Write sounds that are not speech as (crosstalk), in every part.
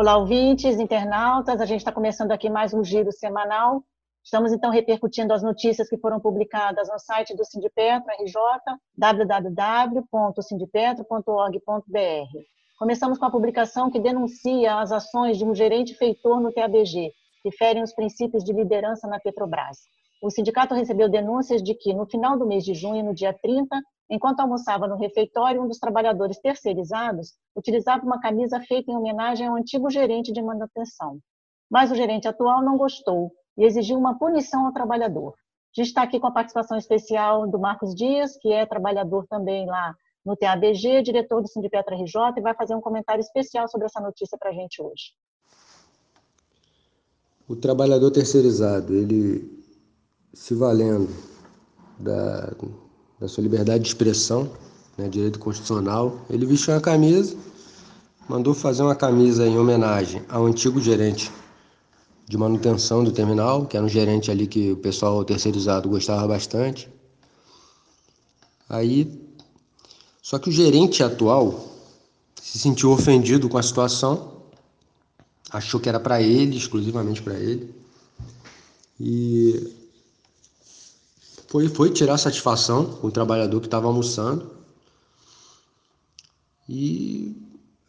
Olá, ouvintes, internautas. A gente está começando aqui mais um giro semanal. Estamos então repercutindo as notícias que foram publicadas no site do Sindipetro RJ, www.sindipetro.org.br. Começamos com a publicação que denuncia as ações de um gerente feitor no TABG, que ferem os princípios de liderança na Petrobras. O sindicato recebeu denúncias de que, no final do mês de junho, no dia 30, Enquanto almoçava no refeitório, um dos trabalhadores terceirizados utilizava uma camisa feita em homenagem ao antigo gerente de manutenção. Mas o gerente atual não gostou e exigiu uma punição ao trabalhador. A gente está aqui com a participação especial do Marcos Dias, que é trabalhador também lá no TABG, diretor do Sindipetra RJ, e vai fazer um comentário especial sobre essa notícia para a gente hoje. O trabalhador terceirizado, ele se valendo da, da sua liberdade de expressão, né, direito constitucional. Ele vestiu uma camisa, mandou fazer uma camisa em homenagem ao antigo gerente de manutenção do terminal, que era um gerente ali que o pessoal terceirizado gostava bastante. Aí, só que o gerente atual se sentiu ofendido com a situação, achou que era para ele, exclusivamente para ele. E foi, foi tirar satisfação com o trabalhador que estava almoçando. E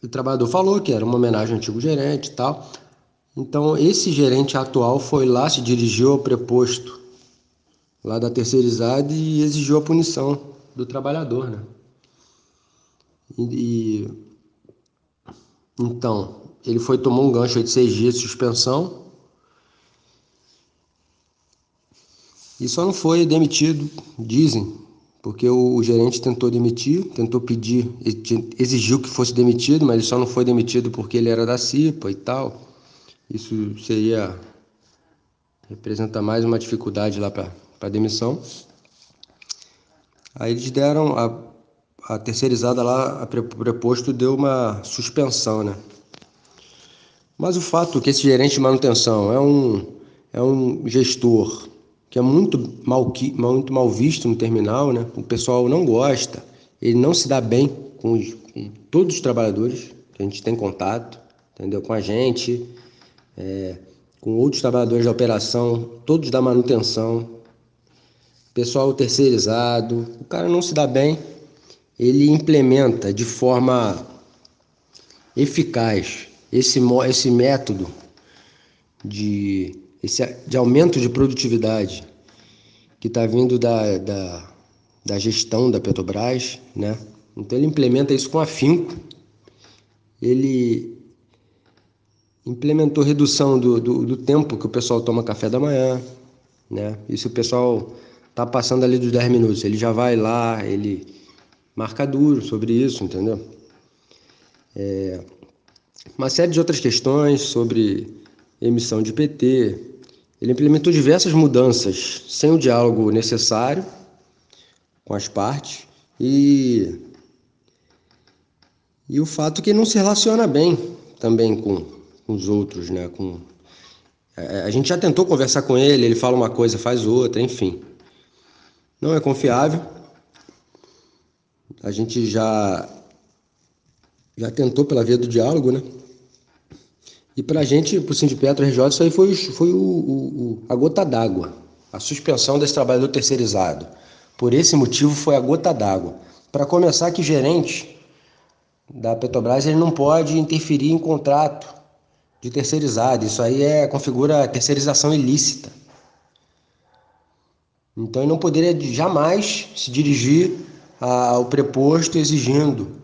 o trabalhador falou que era uma homenagem ao antigo gerente e tal. Então, esse gerente atual foi lá, se dirigiu ao preposto lá da terceirizada e exigiu a punição do trabalhador, né? E, então, ele foi tomar um gancho de seis dias de suspensão E só não foi demitido, dizem, porque o, o gerente tentou demitir, tentou pedir, exigiu que fosse demitido, mas ele só não foi demitido porque ele era da CIPA e tal. Isso seria representa mais uma dificuldade lá para a demissão. Aí eles deram a, a terceirizada lá, a preposto deu uma suspensão, né? Mas o fato é que esse gerente de manutenção é um, é um gestor que é muito mal, muito mal visto no terminal, né? O pessoal não gosta, ele não se dá bem com, os, com todos os trabalhadores que a gente tem contato, entendeu? Com a gente, é, com outros trabalhadores da operação, todos da manutenção, pessoal terceirizado, o cara não se dá bem, ele implementa de forma eficaz esse, esse método de esse de aumento de produtividade que está vindo da, da, da, gestão da Petrobras, né? Então ele implementa isso com afinco. Ele implementou redução do, do, do tempo que o pessoal toma café da manhã, né? Se o pessoal tá passando ali dos 10 minutos, ele já vai lá, ele marca duro sobre isso, entendeu? É, uma série de outras questões sobre emissão de PT, ele implementou diversas mudanças sem o diálogo necessário com as partes e, e o fato que ele não se relaciona bem também com, com os outros, né? Com, é, a gente já tentou conversar com ele, ele fala uma coisa, faz outra, enfim. Não é confiável. A gente já já tentou pela via do diálogo, né? E para a gente, para o Sindipetro RJ, isso aí foi, foi o, o, a gota d'água, a suspensão desse trabalhador terceirizado. Por esse motivo foi a gota d'água. Para começar, que gerente da Petrobras ele não pode interferir em contrato de terceirizado. Isso aí é configura terceirização ilícita. Então ele não poderia jamais se dirigir ao preposto exigindo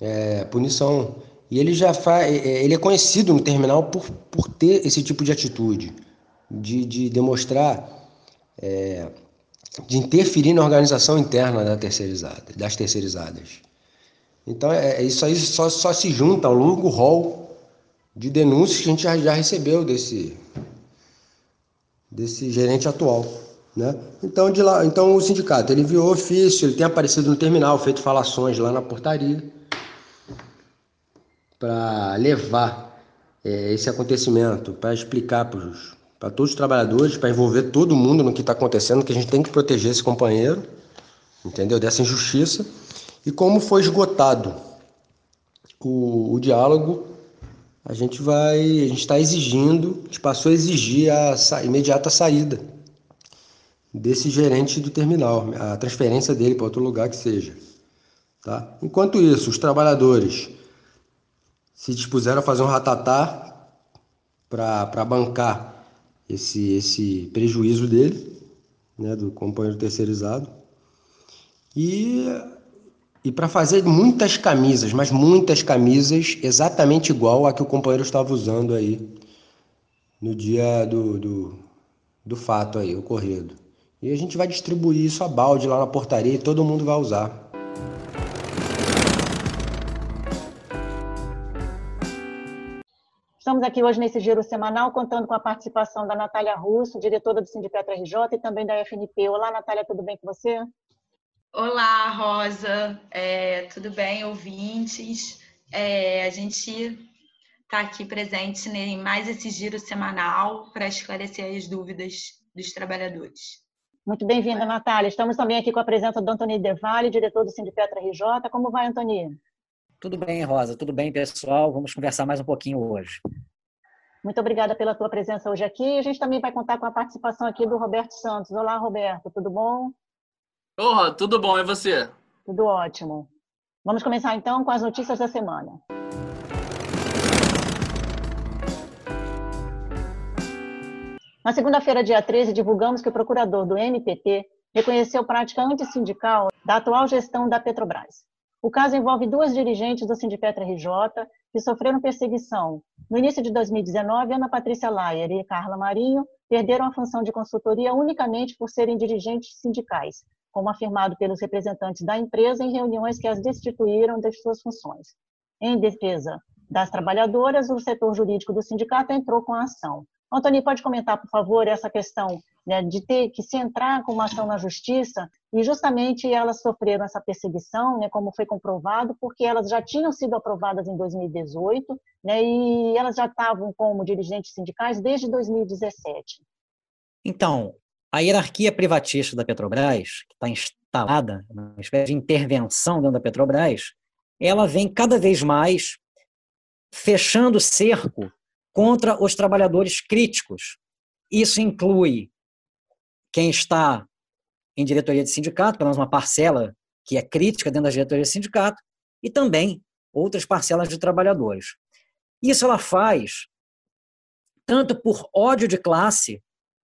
é, punição e ele já faz, é, é, ele é conhecido no terminal por, por ter esse tipo de atitude, de, de demonstrar, é, de interferir na organização interna da terceirizada, das terceirizadas. Então, é, é, isso aí só, só se junta ao longo rol de denúncias que a gente já, já recebeu desse, desse gerente atual. Né? Então, de lá, então o sindicato ele enviou ofício, ele tem aparecido no terminal, feito falações lá na portaria para levar é, esse acontecimento, para explicar para todos os trabalhadores, para envolver todo mundo no que está acontecendo, que a gente tem que proteger esse companheiro, entendeu? Dessa injustiça. E como foi esgotado o, o diálogo, a gente vai, a gente está exigindo, a gente passou a exigir a, a imediata saída desse gerente do terminal, a transferência dele para outro lugar que seja. Tá? Enquanto isso, os trabalhadores se dispuseram a fazer um ratatá para bancar esse, esse prejuízo dele, né, do companheiro terceirizado. E, e para fazer muitas camisas, mas muitas camisas exatamente igual a que o companheiro estava usando aí no dia do, do, do fato aí, ocorrido. E a gente vai distribuir isso a balde lá na portaria e todo mundo vai usar. Estamos aqui hoje nesse giro semanal contando com a participação da Natália Russo, diretora do Sindicato RJ e também da FNP. Olá, Natália, tudo bem com você? Olá, Rosa. É, tudo bem, ouvintes? É, a gente está aqui presente em mais esse giro semanal para esclarecer as dúvidas dos trabalhadores. Muito bem-vinda, Natália. Estamos também aqui com a presença do Antônio Devale, diretor do Sindipetra RJ. Como vai, Antônio? Tudo bem, Rosa. Tudo bem, pessoal. Vamos conversar mais um pouquinho hoje. Muito obrigada pela tua presença hoje aqui. A gente também vai contar com a participação aqui do Roberto Santos. Olá, Roberto. Tudo bom? Olá, tudo bom. E você? Tudo ótimo. Vamos começar então com as notícias da semana. Na segunda-feira, dia 13, divulgamos que o procurador do MPT reconheceu prática antissindical da atual gestão da Petrobras. O caso envolve duas dirigentes do Sindipetra RJ que sofreram perseguição. No início de 2019, Ana Patrícia Laier e Carla Marinho perderam a função de consultoria unicamente por serem dirigentes sindicais, como afirmado pelos representantes da empresa em reuniões que as destituíram de suas funções. Em defesa das trabalhadoras, o setor jurídico do sindicato entrou com a ação. Antônio, pode comentar, por favor, essa questão né, de ter que se entrar com uma ação na justiça e justamente elas sofreram essa perseguição, né, como foi comprovado, porque elas já tinham sido aprovadas em 2018 né, e elas já estavam como dirigentes sindicais desde 2017. Então, a hierarquia privatista da Petrobras, que está instalada, uma espécie de intervenção dentro da Petrobras, ela vem cada vez mais fechando cerco contra os trabalhadores críticos. Isso inclui quem está em diretoria de sindicato, pelo menos uma parcela que é crítica dentro da diretoria de sindicato, e também outras parcelas de trabalhadores. Isso ela faz tanto por ódio de classe,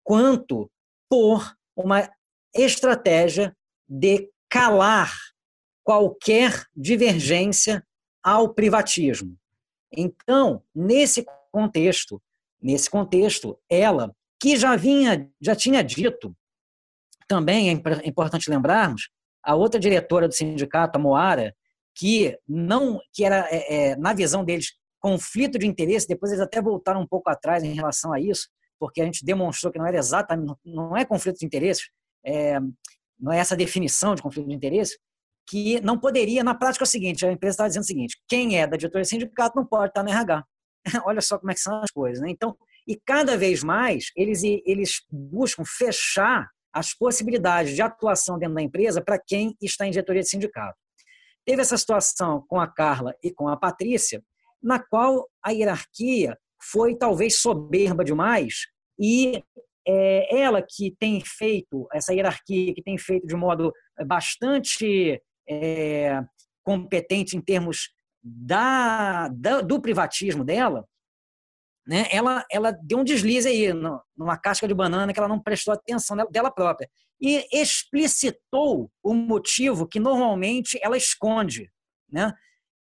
quanto por uma estratégia de calar qualquer divergência ao privatismo. Então, nesse contexto. Nesse contexto, ela, que já vinha, já tinha dito, também é importante lembrarmos, a outra diretora do sindicato, a Moara, que não, que era é, é, na visão deles conflito de interesse. Depois eles até voltaram um pouco atrás em relação a isso, porque a gente demonstrou que não era exatamente, não é conflito de interesses, é, não é essa definição de conflito de interesse, que não poderia, na prática é o seguinte, a empresa está dizendo o seguinte, quem é da diretoria do sindicato não pode estar no RH. (laughs) Olha só como é que são as coisas, né? Então, e cada vez mais eles, eles buscam fechar as possibilidades de atuação dentro da empresa para quem está em diretoria de sindicato. Teve essa situação com a Carla e com a Patrícia, na qual a hierarquia foi talvez soberba demais e é, ela que tem feito, essa hierarquia que tem feito de modo bastante é, competente em termos da, da, do privatismo dela, né, ela, ela deu um deslize aí no, numa casca de banana que ela não prestou atenção dela própria e explicitou o motivo que normalmente ela esconde, né?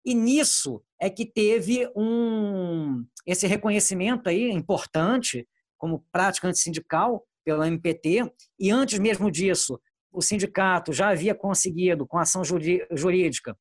E nisso é que teve um esse reconhecimento aí importante como prática antissindical pela MPT e antes mesmo disso o sindicato já havia conseguido com ação jurídica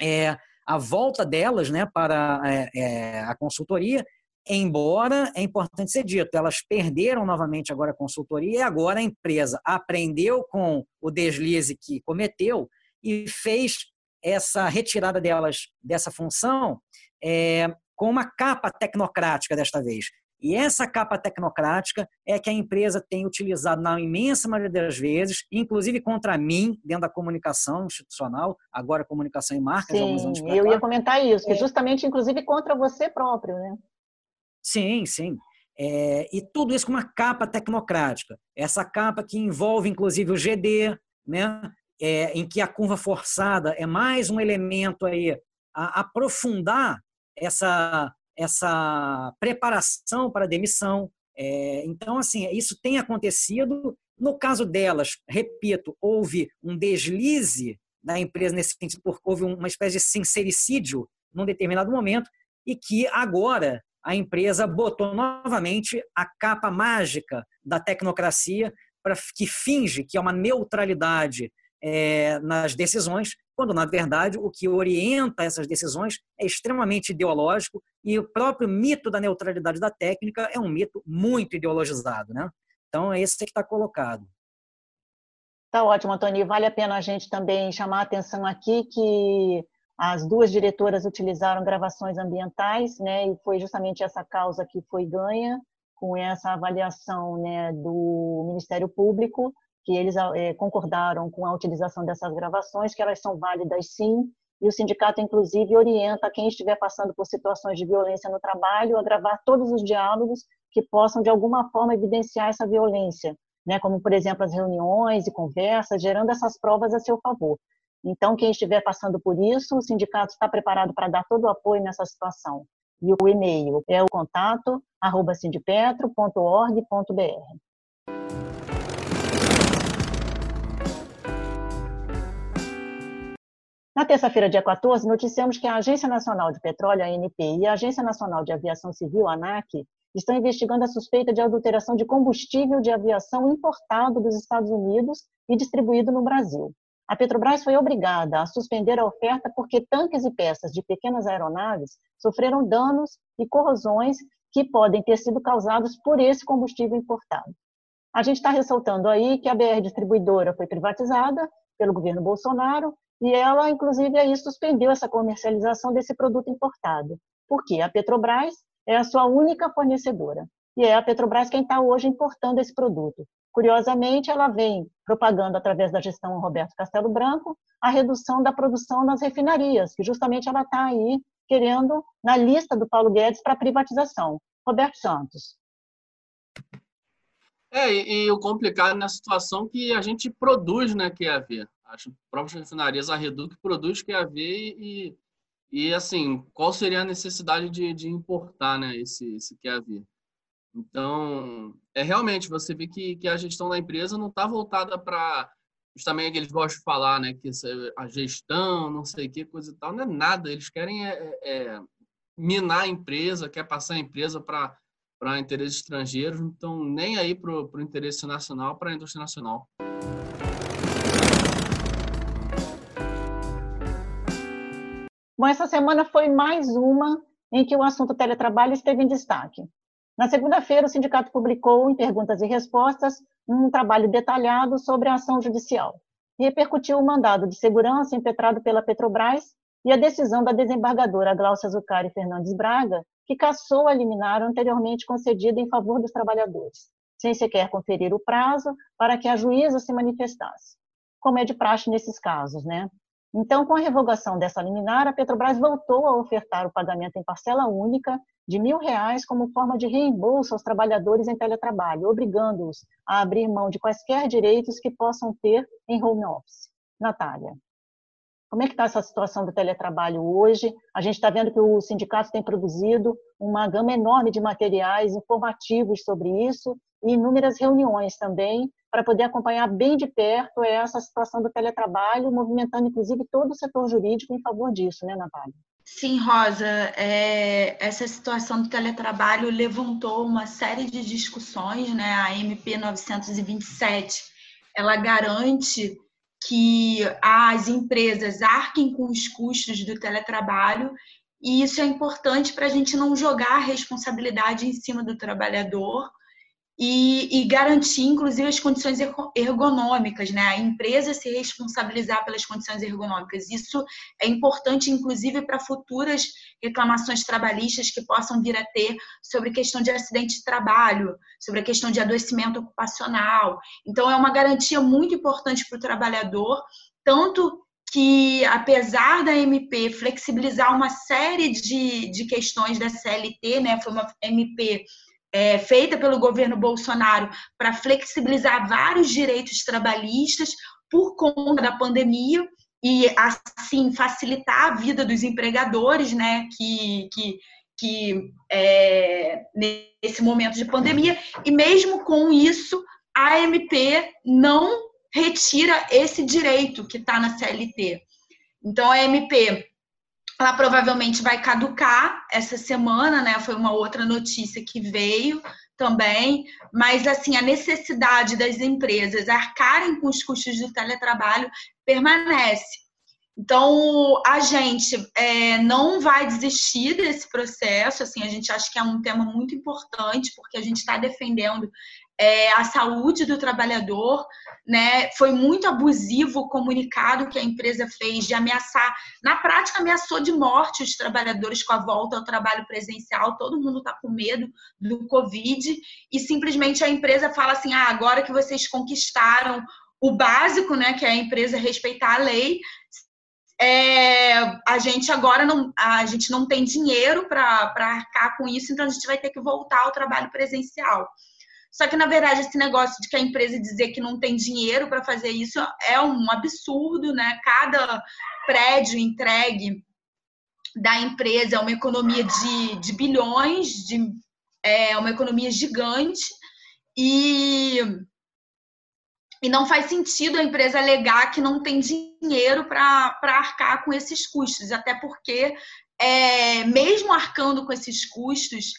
é, a volta delas né, para é, a consultoria, embora é importante ser dito, elas perderam novamente agora a consultoria e agora a empresa aprendeu com o deslize que cometeu e fez essa retirada delas dessa função é, com uma capa tecnocrática desta vez. E essa capa tecnocrática é que a empresa tem utilizado na imensa maioria das vezes, inclusive contra mim, dentro da comunicação institucional, agora comunicação e marca. Sim, eu ia comentar isso, que é. justamente, inclusive, contra você próprio, né? Sim, sim. É, e tudo isso com uma capa tecnocrática. Essa capa que envolve, inclusive, o GD, né? É, em que a curva forçada é mais um elemento aí a aprofundar essa essa preparação para a demissão. É, então, assim, isso tem acontecido. No caso delas, repito, houve um deslize da empresa nesse sentido, porque houve uma espécie de sincericídio num determinado momento, e que agora a empresa botou novamente a capa mágica da tecnocracia para que finge que é uma neutralidade é, nas decisões, quando na verdade o que orienta essas decisões é extremamente ideológico e o próprio mito da neutralidade da técnica é um mito muito ideologizado, né? Então é esse que está colocado. Tá ótimo, Antônio. Vale a pena a gente também chamar a atenção aqui que as duas diretoras utilizaram gravações ambientais, né? E foi justamente essa causa que foi ganha com essa avaliação, né, do Ministério Público que eles é, concordaram com a utilização dessas gravações, que elas são válidas sim, e o sindicato, inclusive, orienta quem estiver passando por situações de violência no trabalho a gravar todos os diálogos que possam, de alguma forma, evidenciar essa violência, né? como, por exemplo, as reuniões e conversas, gerando essas provas a seu favor. Então, quem estiver passando por isso, o sindicato está preparado para dar todo o apoio nessa situação. E o e-mail é o contato arroba sindipetro.org.br. Na terça-feira, dia 14, noticiamos que a Agência Nacional de Petróleo, ANP, e a Agência Nacional de Aviação Civil, ANAC, estão investigando a suspeita de adulteração de combustível de aviação importado dos Estados Unidos e distribuído no Brasil. A Petrobras foi obrigada a suspender a oferta porque tanques e peças de pequenas aeronaves sofreram danos e corrosões que podem ter sido causados por esse combustível importado. A gente está ressaltando aí que a BR Distribuidora foi privatizada pelo governo Bolsonaro e ela, inclusive, aí suspendeu essa comercialização desse produto importado. Porque a Petrobras é a sua única fornecedora. E é a Petrobras quem está hoje importando esse produto. Curiosamente, ela vem propagando através da gestão Roberto Castelo Branco a redução da produção nas refinarias, que justamente ela está aí querendo na lista do Paulo Guedes para privatização. Roberto Santos. É, e, o complicado na situação que a gente produz, né, que é a ver as próprias refinarias, a Reduc produz QAV e, e assim, qual seria a necessidade de, de importar né, esse, esse QAV? Então, é realmente, você vê que, que a gestão da empresa não está voltada para justamente eles gostam de falar, né, que a gestão, não sei o que, coisa e tal, não é nada, eles querem é, é, é minar a empresa, quer passar a empresa para para interesses estrangeiros, então nem aí para o interesse nacional, para a indústria nacional. Bom, essa semana foi mais uma em que o assunto teletrabalho esteve em destaque. Na segunda-feira, o sindicato publicou, em perguntas e respostas, um trabalho detalhado sobre a ação judicial. Repercutiu o mandado de segurança impetrado pela Petrobras e a decisão da desembargadora Glaucia Zucari Fernandes Braga, que cassou a liminar anteriormente concedida em favor dos trabalhadores, sem sequer conferir o prazo para que a juíza se manifestasse, como é de praxe nesses casos, né? Então, com a revogação dessa liminar, a Petrobras voltou a ofertar o pagamento em parcela única de mil reais como forma de reembolso aos trabalhadores em teletrabalho, obrigando-os a abrir mão de quaisquer direitos que possam ter em home office. Natália. Como é que está essa situação do teletrabalho hoje? A gente está vendo que o sindicato tem produzido uma gama enorme de materiais informativos sobre isso e inúmeras reuniões também para poder acompanhar bem de perto essa situação do teletrabalho, movimentando inclusive todo o setor jurídico em favor disso, né, Natália? Sim, Rosa, é, essa situação do teletrabalho levantou uma série de discussões, né? A MP 927, ela garante que as empresas arquem com os custos do teletrabalho, e isso é importante para a gente não jogar a responsabilidade em cima do trabalhador e, e, garantir, inclusive, as condições ergonômicas, né? A empresa se responsabilizar pelas condições ergonômicas. Isso é importante, inclusive, para futuras reclamações trabalhistas que possam vir a ter sobre questão de acidente de trabalho, sobre a questão de adoecimento ocupacional. Então, é uma garantia muito importante para o trabalhador, tanto que, apesar da MP flexibilizar uma série de, de questões da CLT, né? Foi uma MP é, feita pelo governo Bolsonaro para flexibilizar vários direitos trabalhistas por conta da pandemia e assim facilitar a vida dos empregadores, né, que, que, que é, nesse momento de pandemia e mesmo com isso a MP não retira esse direito que está na CLT. Então a MP ela provavelmente vai caducar essa semana, né? Foi uma outra notícia que veio também, mas assim a necessidade das empresas arcarem com os custos do teletrabalho permanece. Então a gente é, não vai desistir desse processo. Assim, a gente acha que é um tema muito importante porque a gente está defendendo é, a saúde do trabalhador, né? Foi muito abusivo o comunicado que a empresa fez de ameaçar, na prática ameaçou de morte os trabalhadores com a volta ao trabalho presencial. Todo mundo está com medo do Covid e simplesmente a empresa fala assim: ah, agora que vocês conquistaram o básico, né? Que é a empresa respeitar a lei. É, a gente agora não, a gente não tem dinheiro para arcar com isso, então a gente vai ter que voltar ao trabalho presencial. Só que, na verdade, esse negócio de que a empresa dizer que não tem dinheiro para fazer isso é um absurdo, né? Cada prédio entregue da empresa é uma economia de, de bilhões, de, é uma economia gigante, e, e não faz sentido a empresa alegar que não tem dinheiro para arcar com esses custos, até porque, é, mesmo arcando com esses custos,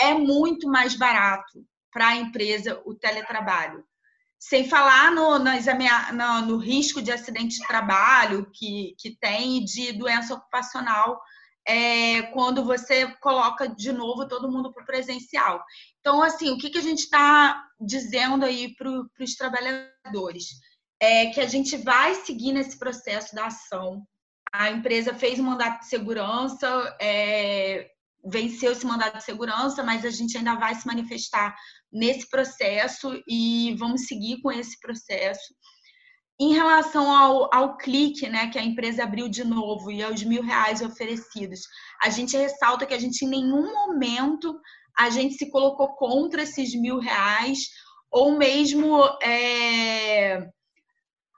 é muito mais barato para a empresa o teletrabalho. Sem falar no, nas no, no risco de acidente de trabalho que, que tem de doença ocupacional é, quando você coloca de novo todo mundo para o presencial. Então, assim, o que, que a gente está dizendo aí para os trabalhadores? É que a gente vai seguir nesse processo da ação. A empresa fez um mandato de segurança, é, venceu esse mandato de segurança, mas a gente ainda vai se manifestar nesse processo e vamos seguir com esse processo. Em relação ao, ao clique, né, que a empresa abriu de novo e aos mil reais oferecidos, a gente ressalta que a gente em nenhum momento a gente se colocou contra esses mil reais ou mesmo é,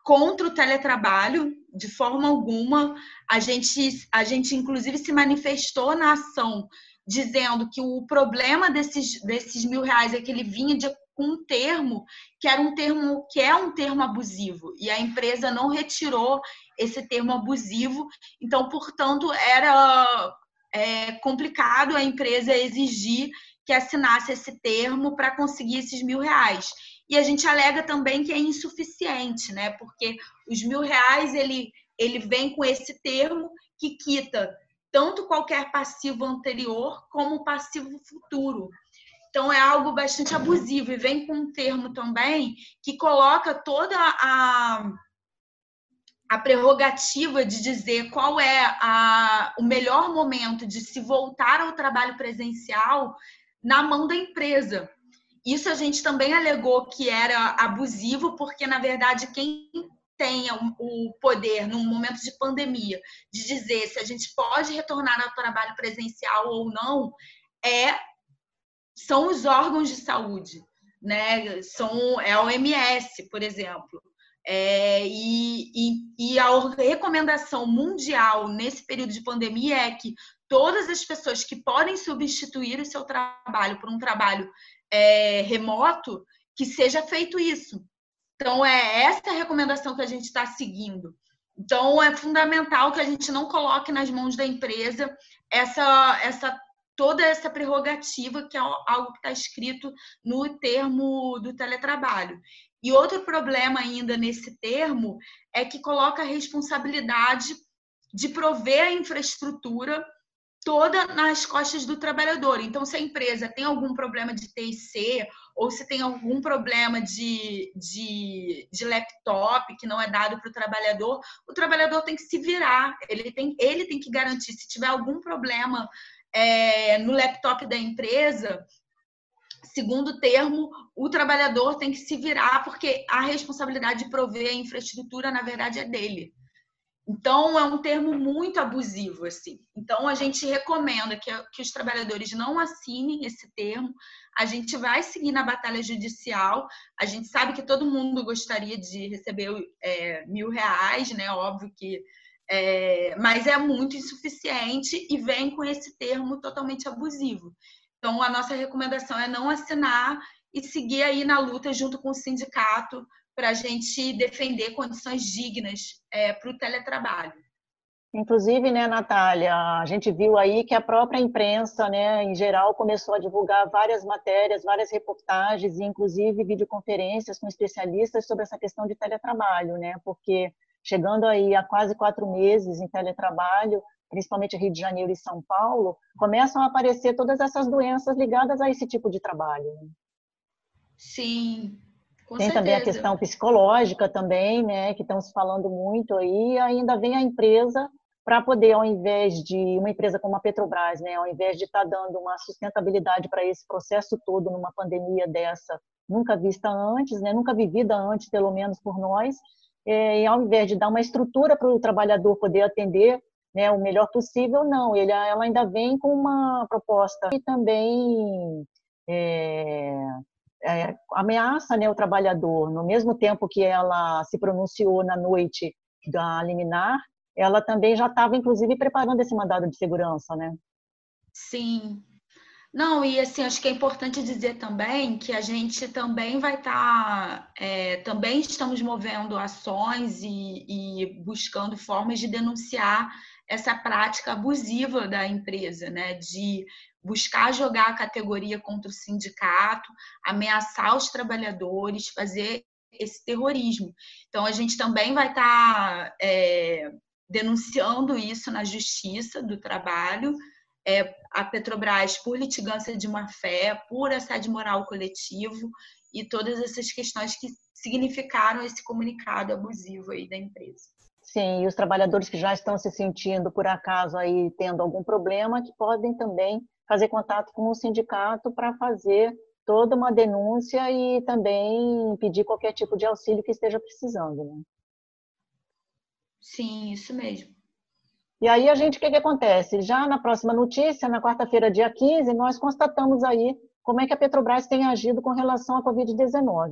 contra o teletrabalho de forma alguma. A gente, a gente inclusive se manifestou na ação dizendo que o problema desses, desses mil reais é que ele vinha de um termo que era um termo que é um termo abusivo e a empresa não retirou esse termo abusivo, então, portanto, era é, complicado a empresa exigir que assinasse esse termo para conseguir esses mil reais. E a gente alega também que é insuficiente, né? Porque os mil reais ele, ele vem com esse termo que quita tanto qualquer passivo anterior como passivo futuro. Então é algo bastante abusivo e vem com um termo também que coloca toda a, a prerrogativa de dizer qual é a, o melhor momento de se voltar ao trabalho presencial na mão da empresa. Isso a gente também alegou que era abusivo, porque, na verdade, quem tenha o poder, num momento de pandemia, de dizer se a gente pode retornar ao trabalho presencial ou não, é são os órgãos de saúde, né? São, é a OMS, por exemplo. É, e, e, e a recomendação mundial nesse período de pandemia é que todas as pessoas que podem substituir o seu trabalho por um trabalho é, remoto, que seja feito isso. Então, é essa recomendação que a gente está seguindo. Então, é fundamental que a gente não coloque nas mãos da empresa essa, essa toda essa prerrogativa, que é algo que está escrito no termo do teletrabalho. E outro problema ainda nesse termo é que coloca a responsabilidade de prover a infraestrutura toda nas costas do trabalhador. Então, se a empresa tem algum problema de TIC ou se tem algum problema de, de, de laptop que não é dado para o trabalhador, o trabalhador tem que se virar, ele tem, ele tem que garantir. Se tiver algum problema é, no laptop da empresa, segundo termo, o trabalhador tem que se virar, porque a responsabilidade de prover a infraestrutura, na verdade, é dele. Então, é um termo muito abusivo, assim. Então, a gente recomenda que, que os trabalhadores não assinem esse termo. A gente vai seguir na batalha judicial. A gente sabe que todo mundo gostaria de receber é, mil reais, né? Óbvio que. É, mas é muito insuficiente e vem com esse termo totalmente abusivo. Então, a nossa recomendação é não assinar e seguir aí na luta junto com o sindicato para a gente defender condições dignas é, para o teletrabalho. Inclusive, né, Natália, a gente viu aí que a própria imprensa, né, em geral, começou a divulgar várias matérias, várias reportagens, e inclusive videoconferências com especialistas sobre essa questão de teletrabalho, né, porque chegando aí a quase quatro meses em teletrabalho, principalmente Rio de Janeiro e São Paulo, começam a aparecer todas essas doenças ligadas a esse tipo de trabalho. Né? Sim, com Tem certeza. também a questão psicológica também, né, que estão se falando muito aí, e ainda vem a empresa para poder, ao invés de uma empresa como a Petrobras, né, ao invés de estar tá dando uma sustentabilidade para esse processo todo numa pandemia dessa, nunca vista antes, né, nunca vivida antes, pelo menos por nós, é, e ao invés de dar uma estrutura para o trabalhador poder atender né, o melhor possível, não, ele, ela ainda vem com uma proposta e também é, é, ameaça né, o trabalhador, no mesmo tempo que ela se pronunciou na noite da liminar, ela também já estava, inclusive, preparando esse mandado de segurança, né? Sim. Não, e assim, acho que é importante dizer também que a gente também vai estar, tá, é, também estamos movendo ações e, e buscando formas de denunciar essa prática abusiva da empresa, né? De buscar jogar a categoria contra o sindicato, ameaçar os trabalhadores, fazer esse terrorismo. Então, a gente também vai estar tá, é, denunciando isso na Justiça do Trabalho, é, a Petrobras por litigância de má-fé, por assédio moral coletivo e todas essas questões que significaram esse comunicado abusivo aí da empresa. Sim, e os trabalhadores que já estão se sentindo, por acaso, aí tendo algum problema, que podem também fazer contato com o sindicato para fazer toda uma denúncia e também pedir qualquer tipo de auxílio que esteja precisando. Né? Sim, isso mesmo. E aí a gente, o que, que acontece? Já na próxima notícia, na quarta-feira, dia 15, nós constatamos aí como é que a Petrobras tem agido com relação à Covid-19.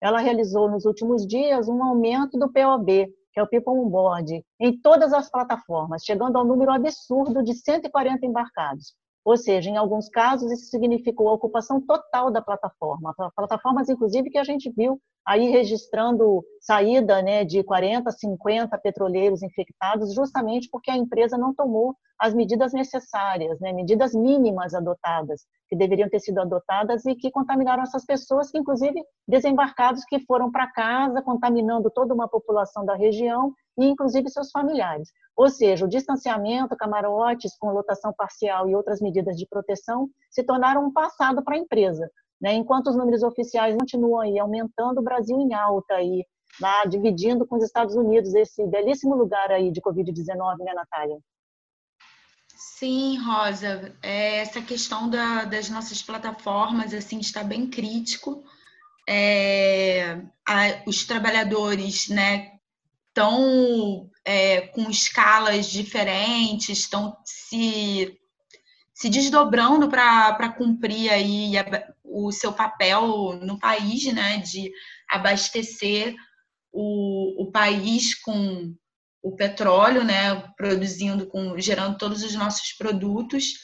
Ela realizou nos últimos dias um aumento do POB, que é o People On Board, em todas as plataformas, chegando ao número absurdo de 140 embarcados. Ou seja, em alguns casos, isso significou a ocupação total da plataforma. Plataformas, inclusive, que a gente viu aí registrando saída né, de 40, 50 petroleiros infectados, justamente porque a empresa não tomou as medidas necessárias, né, medidas mínimas adotadas, que deveriam ter sido adotadas e que contaminaram essas pessoas, que inclusive desembarcados que foram para casa, contaminando toda uma população da região e inclusive seus familiares. Ou seja, o distanciamento, camarotes com lotação parcial e outras medidas de proteção se tornaram um passado para a empresa. Né? Enquanto os números oficiais continuam aí aumentando, o Brasil em alta aí, lá dividindo com os Estados Unidos esse belíssimo lugar aí de Covid-19, né, Natália? Sim, Rosa, é, essa questão da, das nossas plataformas assim está bem crítico. É, a, os trabalhadores, né, estão é, com escalas diferentes, estão se, se desdobrando para cumprir aí o seu papel no país, né, de abastecer o, o país com o petróleo, né, produzindo, com, gerando todos os nossos produtos.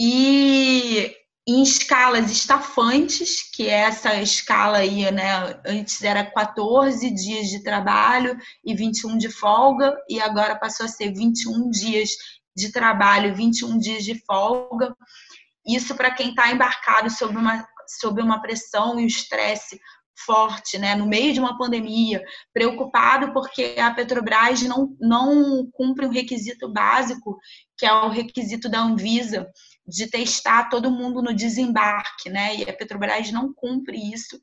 E em escalas estafantes, que é essa escala aí, né? Antes era 14 dias de trabalho e 21 de folga, e agora passou a ser 21 dias de trabalho e 21 dias de folga. Isso para quem está embarcado sob uma, sob uma pressão e o estresse forte, né, no meio de uma pandemia, preocupado porque a Petrobras não, não cumpre um requisito básico, que é o requisito da Anvisa, de testar todo mundo no desembarque, né, e a Petrobras não cumpre isso.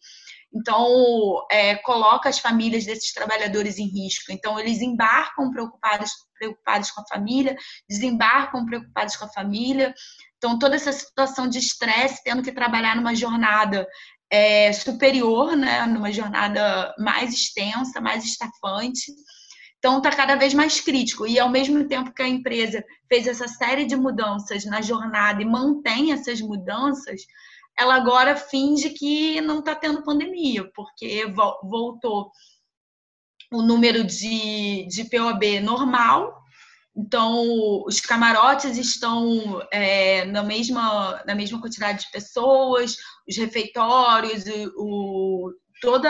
Então, é, coloca as famílias desses trabalhadores em risco. Então, eles embarcam preocupados, preocupados com a família, desembarcam preocupados com a família. Então, toda essa situação de estresse, tendo que trabalhar numa jornada é, superior, né, numa jornada mais extensa, mais estafante. Então, está cada vez mais crítico. E, ao mesmo tempo que a empresa fez essa série de mudanças na jornada e mantém essas mudanças, ela agora finge que não está tendo pandemia, porque voltou o número de, de POB normal, então, os camarotes estão é, na, mesma, na mesma quantidade de pessoas, os refeitórios, o, toda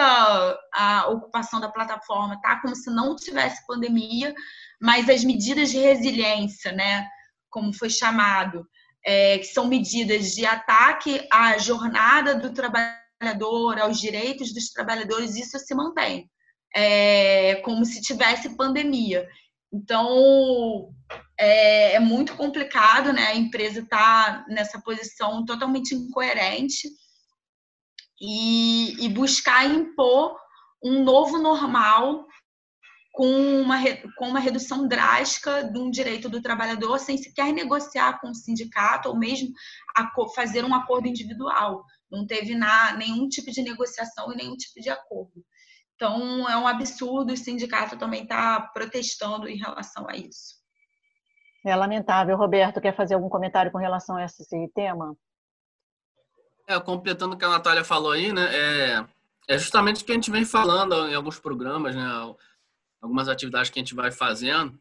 a ocupação da plataforma está como se não tivesse pandemia, mas as medidas de resiliência, né, como foi chamado, é, que são medidas de ataque à jornada do trabalhador, aos direitos dos trabalhadores, isso se mantém, é, como se tivesse pandemia. Então, é, é muito complicado, né? A empresa está nessa posição totalmente incoerente e, e buscar impor um novo normal com uma, com uma redução drástica de um direito do trabalhador sem sequer negociar com o sindicato ou mesmo fazer um acordo individual. Não teve na, nenhum tipo de negociação e nenhum tipo de acordo. Então, é um absurdo, o sindicato também está protestando em relação a isso. É lamentável. Roberto, quer fazer algum comentário com relação a esse tema? É, completando o que a Natália falou aí, né? É, é justamente o que a gente vem falando em alguns programas, né? Algumas atividades que a gente vai fazendo.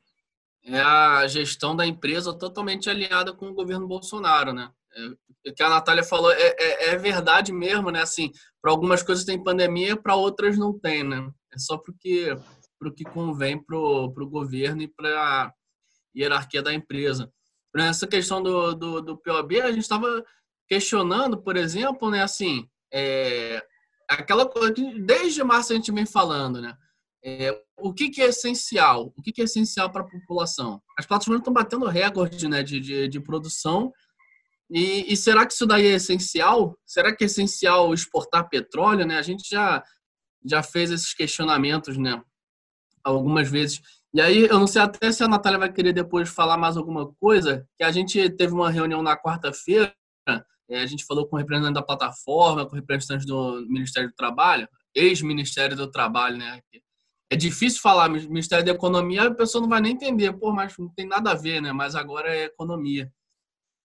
É a gestão da empresa totalmente alinhada com o governo Bolsonaro, né? É, o que a Natália falou é, é, é verdade mesmo, né? Assim, para algumas coisas tem pandemia, para outras não tem, né? É só porque o que convém para o governo e para hierarquia da empresa. Nessa questão do, do, do POB, a gente estava questionando, por exemplo, né, assim, é, aquela coisa que desde março a gente vem falando, né? É, o que, que, é essencial? O que, que é essencial para a população? As plataformas estão batendo recorde né, de, de, de produção e, e, será que isso daí é essencial? Será que é essencial exportar petróleo? Né? A gente já, já fez esses questionamentos né? algumas vezes. E aí, eu não sei até se a Natália vai querer depois falar mais alguma coisa, que a gente teve uma reunião na quarta-feira, é, a gente falou com o representante da plataforma, com o representante do Ministério do Trabalho, ex-Ministério do Trabalho, né? É difícil falar Ministério da Economia, a pessoa não vai nem entender, pô, mas não tem nada a ver, né? Mas agora é economia.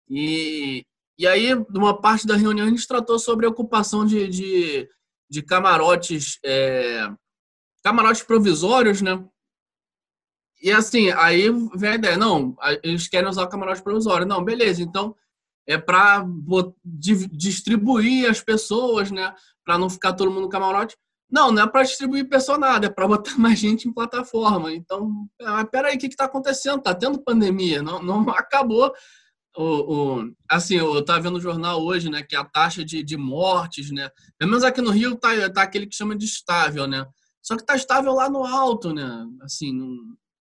E, e aí, numa parte da reunião, a gente tratou sobre a ocupação de, de, de camarotes, é, camarotes provisórios, né? E assim, aí vem a ideia, não, eles querem usar o camarote provisório. Não, beleza, então é para distribuir as pessoas, né? Para não ficar todo mundo no camarote. Não, não é para distribuir pessoa nada, é para botar (laughs) mais gente em plataforma. Então, ah, peraí, o que está acontecendo? Tá tendo pandemia, não, não (laughs) acabou o, o, assim, eu estava vendo no jornal hoje, né, que a taxa de, de mortes, né, pelo menos aqui no Rio tá, tá aquele que chama de estável, né, só que tá estável lá no alto, né, assim, não,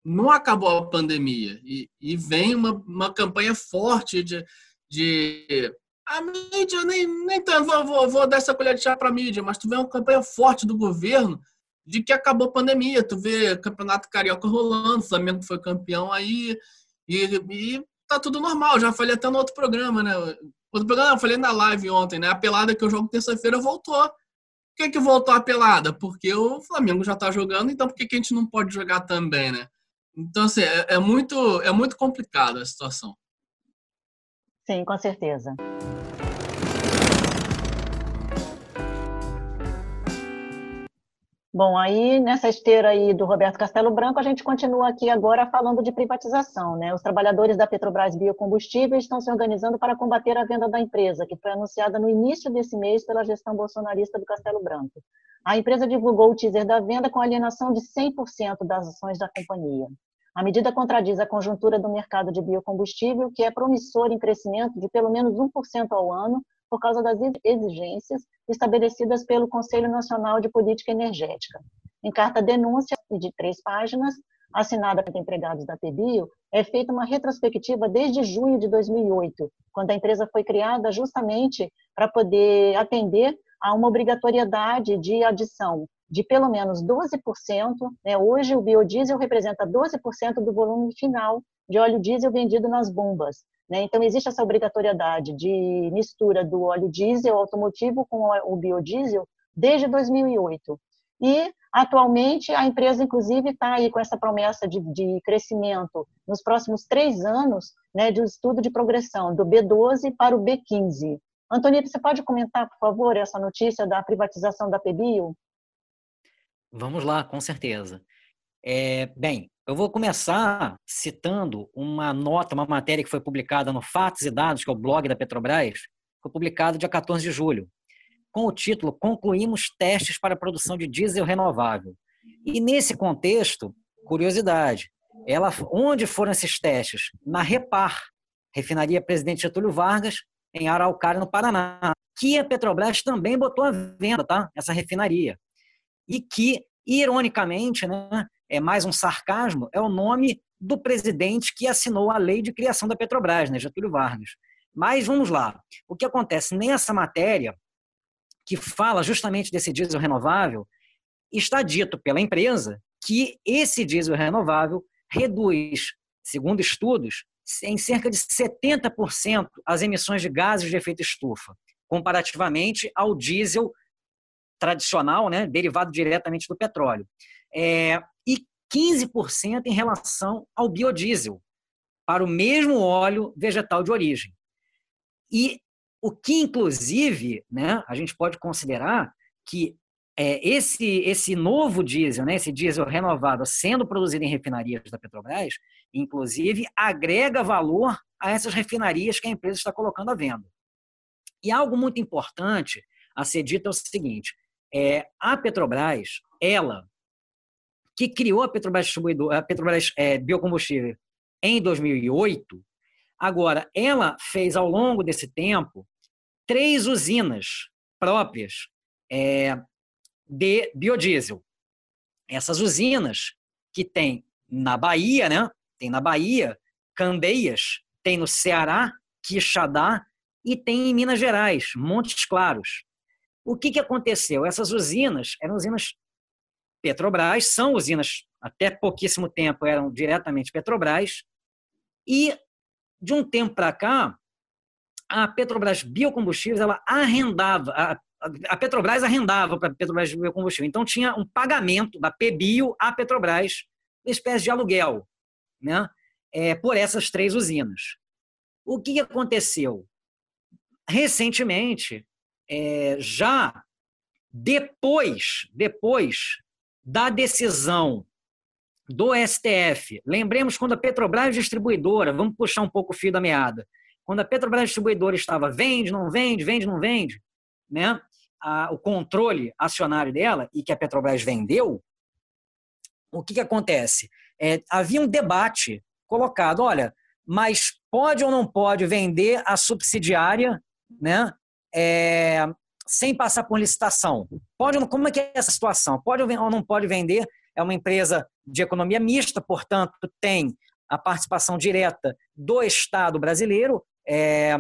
não acabou a pandemia e, e vem uma, uma campanha forte de, de a mídia nem, nem tanto, vou, vou, dar essa colher de chá para a mídia, mas tu vê uma campanha forte do governo de que acabou a pandemia, tu vê campeonato carioca rolando, Flamengo foi campeão aí e, e tá tudo normal. Já falei até no outro programa, né? Outro programa, eu falei na live ontem, né? A pelada que eu jogo terça-feira voltou. Por que, que voltou a pelada? Porque o Flamengo já tá jogando, então por que, que a gente não pode jogar também, né? Então, assim, é, é muito, é muito complicado a situação. Sim, com certeza. Bom, aí nessa esteira aí do Roberto Castelo Branco, a gente continua aqui agora falando de privatização, né? Os trabalhadores da Petrobras Biocombustíveis estão se organizando para combater a venda da empresa, que foi anunciada no início desse mês pela gestão bolsonarista do Castelo Branco. A empresa divulgou o teaser da venda com alienação de 100% das ações da companhia. A medida contradiz a conjuntura do mercado de biocombustível, que é promissor em crescimento de pelo menos 1% ao ano, por causa das exigências estabelecidas pelo Conselho Nacional de Política Energética. Em carta denúncia de três páginas, assinada pelos empregados da TBio, é feita uma retrospectiva desde junho de 2008, quando a empresa foi criada justamente para poder atender a uma obrigatoriedade de adição de pelo menos 12%. Né? Hoje, o biodiesel representa 12% do volume final de óleo diesel vendido nas bombas. Né? Então, existe essa obrigatoriedade de mistura do óleo diesel automotivo com o biodiesel desde 2008. E, atualmente, a empresa, inclusive, está aí com essa promessa de, de, crescimento nos próximos três anos, né, de estudo de progressão do B12 para o B15. Antônio, você pode comentar, por favor, essa notícia da privatização da PBio? Vamos lá, com certeza. É, bem, eu vou começar citando uma nota, uma matéria que foi publicada no Fatos e Dados, que é o blog da Petrobras, foi publicado dia 14 de julho, com o título Concluímos testes para a produção de diesel renovável. E nesse contexto, curiosidade, ela, onde foram esses testes? Na Repar, refinaria Presidente Getúlio Vargas, em Araucária, no Paraná, que a Petrobras também botou à venda, tá? Essa refinaria. E que, ironicamente, né, é mais um sarcasmo, é o nome do presidente que assinou a lei de criação da Petrobras, né, Getúlio Vargas. Mas vamos lá. O que acontece nessa matéria, que fala justamente desse diesel renovável, está dito pela empresa que esse diesel renovável reduz, segundo estudos, em cerca de 70% as emissões de gases de efeito estufa, comparativamente ao diesel tradicional, né, derivado diretamente do petróleo é, e 15% em relação ao biodiesel, para o mesmo óleo vegetal de origem. E o que, inclusive, né, a gente pode considerar que é, esse, esse novo diesel, né, esse diesel renovável sendo produzido em refinarias da Petrobras, inclusive, agrega valor a essas refinarias que a empresa está colocando à venda. E algo muito importante a ser dito é o seguinte: é, a Petrobras, ela que criou a Petrobras, a Petrobras é, Biocombustível em 2008, agora, ela fez ao longo desse tempo três usinas próprias é, de biodiesel. Essas usinas que tem na Bahia, né? Tem na Bahia, Candeias, tem no Ceará, Quixadá e tem em Minas Gerais, Montes Claros. O que, que aconteceu? Essas usinas eram usinas Petrobras, são usinas, até pouquíssimo tempo eram diretamente Petrobras, e de um tempo para cá, a Petrobras Biocombustíveis, ela arrendava, a, a Petrobras arrendava para a Petrobras Biocombustível, então tinha um pagamento da PBio à Petrobras, uma espécie de aluguel, né, é, por essas três usinas. O que aconteceu? Recentemente, é, já depois, depois da decisão do STF, lembremos quando a Petrobras Distribuidora, vamos puxar um pouco o fio da meada, quando a Petrobras Distribuidora estava vende, não vende, vende, não vende, né? A, o controle acionário dela e que a Petrobras vendeu, o que, que acontece? É, havia um debate colocado, olha, mas pode ou não pode vender a subsidiária, né? É, sem passar por licitação. Pode, como é que é essa situação? Pode ou não pode vender? É uma empresa de economia mista, portanto, tem a participação direta do Estado brasileiro. É...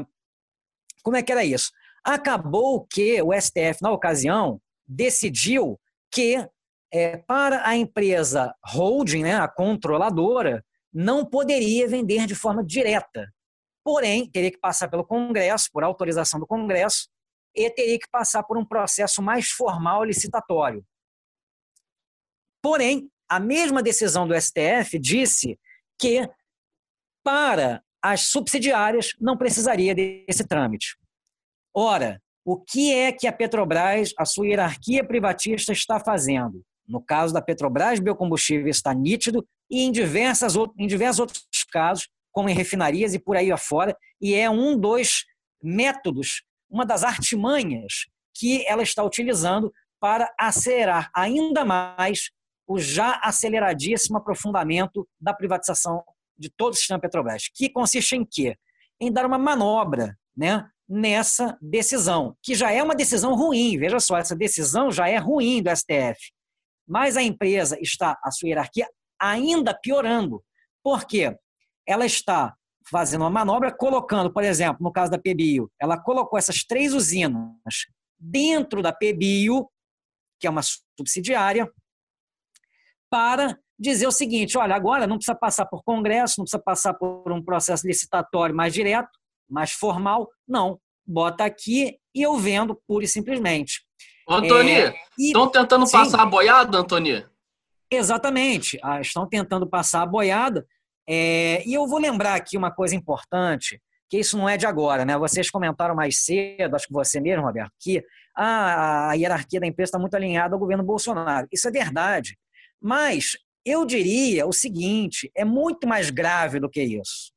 Como é que era isso? Acabou que o STF, na ocasião, decidiu que é, para a empresa holding, né, a controladora, não poderia vender de forma direta. Porém, teria que passar pelo Congresso, por autorização do Congresso, e teria que passar por um processo mais formal licitatório. Porém, a mesma decisão do STF disse que para as subsidiárias não precisaria desse trâmite. Ora, o que é que a Petrobras, a sua hierarquia privatista, está fazendo? No caso da Petrobras Biocombustíveis está nítido e em, diversas, em diversos outros casos, como em refinarias e por aí afora, e é um dos métodos, uma das artimanhas que ela está utilizando para acelerar ainda mais o já aceleradíssimo aprofundamento da privatização de todo o sistema Petrobras, que consiste em quê? Em dar uma manobra né, nessa decisão, que já é uma decisão ruim. Veja só, essa decisão já é ruim do STF. Mas a empresa está, a sua hierarquia, ainda piorando. Por quê? Ela está fazendo uma manobra, colocando, por exemplo, no caso da PBio, ela colocou essas três usinas dentro da PBio, que é uma subsidiária, para dizer o seguinte: olha, agora não precisa passar por Congresso, não precisa passar por um processo licitatório mais direto, mais formal, não. Bota aqui e eu vendo pura e simplesmente. Antônio, é, estão tentando sim, passar a boiada, Antônio? Exatamente, ah, estão tentando passar a boiada. É, e eu vou lembrar aqui uma coisa importante, que isso não é de agora, né? Vocês comentaram mais cedo, acho que você mesmo, Roberto, que ah, a hierarquia da empresa está muito alinhada ao governo Bolsonaro. Isso é verdade. Mas eu diria o seguinte: é muito mais grave do que isso.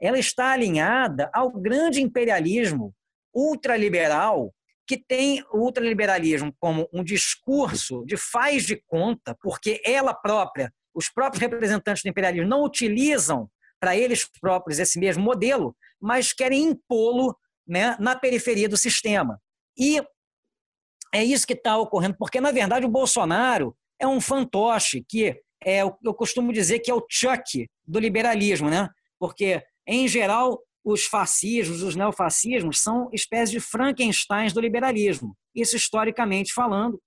Ela está alinhada ao grande imperialismo ultraliberal que tem o ultraliberalismo como um discurso de faz de conta, porque ela própria, os próprios representantes do imperialismo não utilizam para eles próprios esse mesmo modelo, mas querem impô-lo né, na periferia do sistema. E é isso que está ocorrendo, porque, na verdade, o Bolsonaro é um fantoche que é, eu costumo dizer que é o Chuck do liberalismo, né? Porque, em geral, os fascismos, os neofascismos, são espécies de Frankensteins do liberalismo. Isso historicamente falando.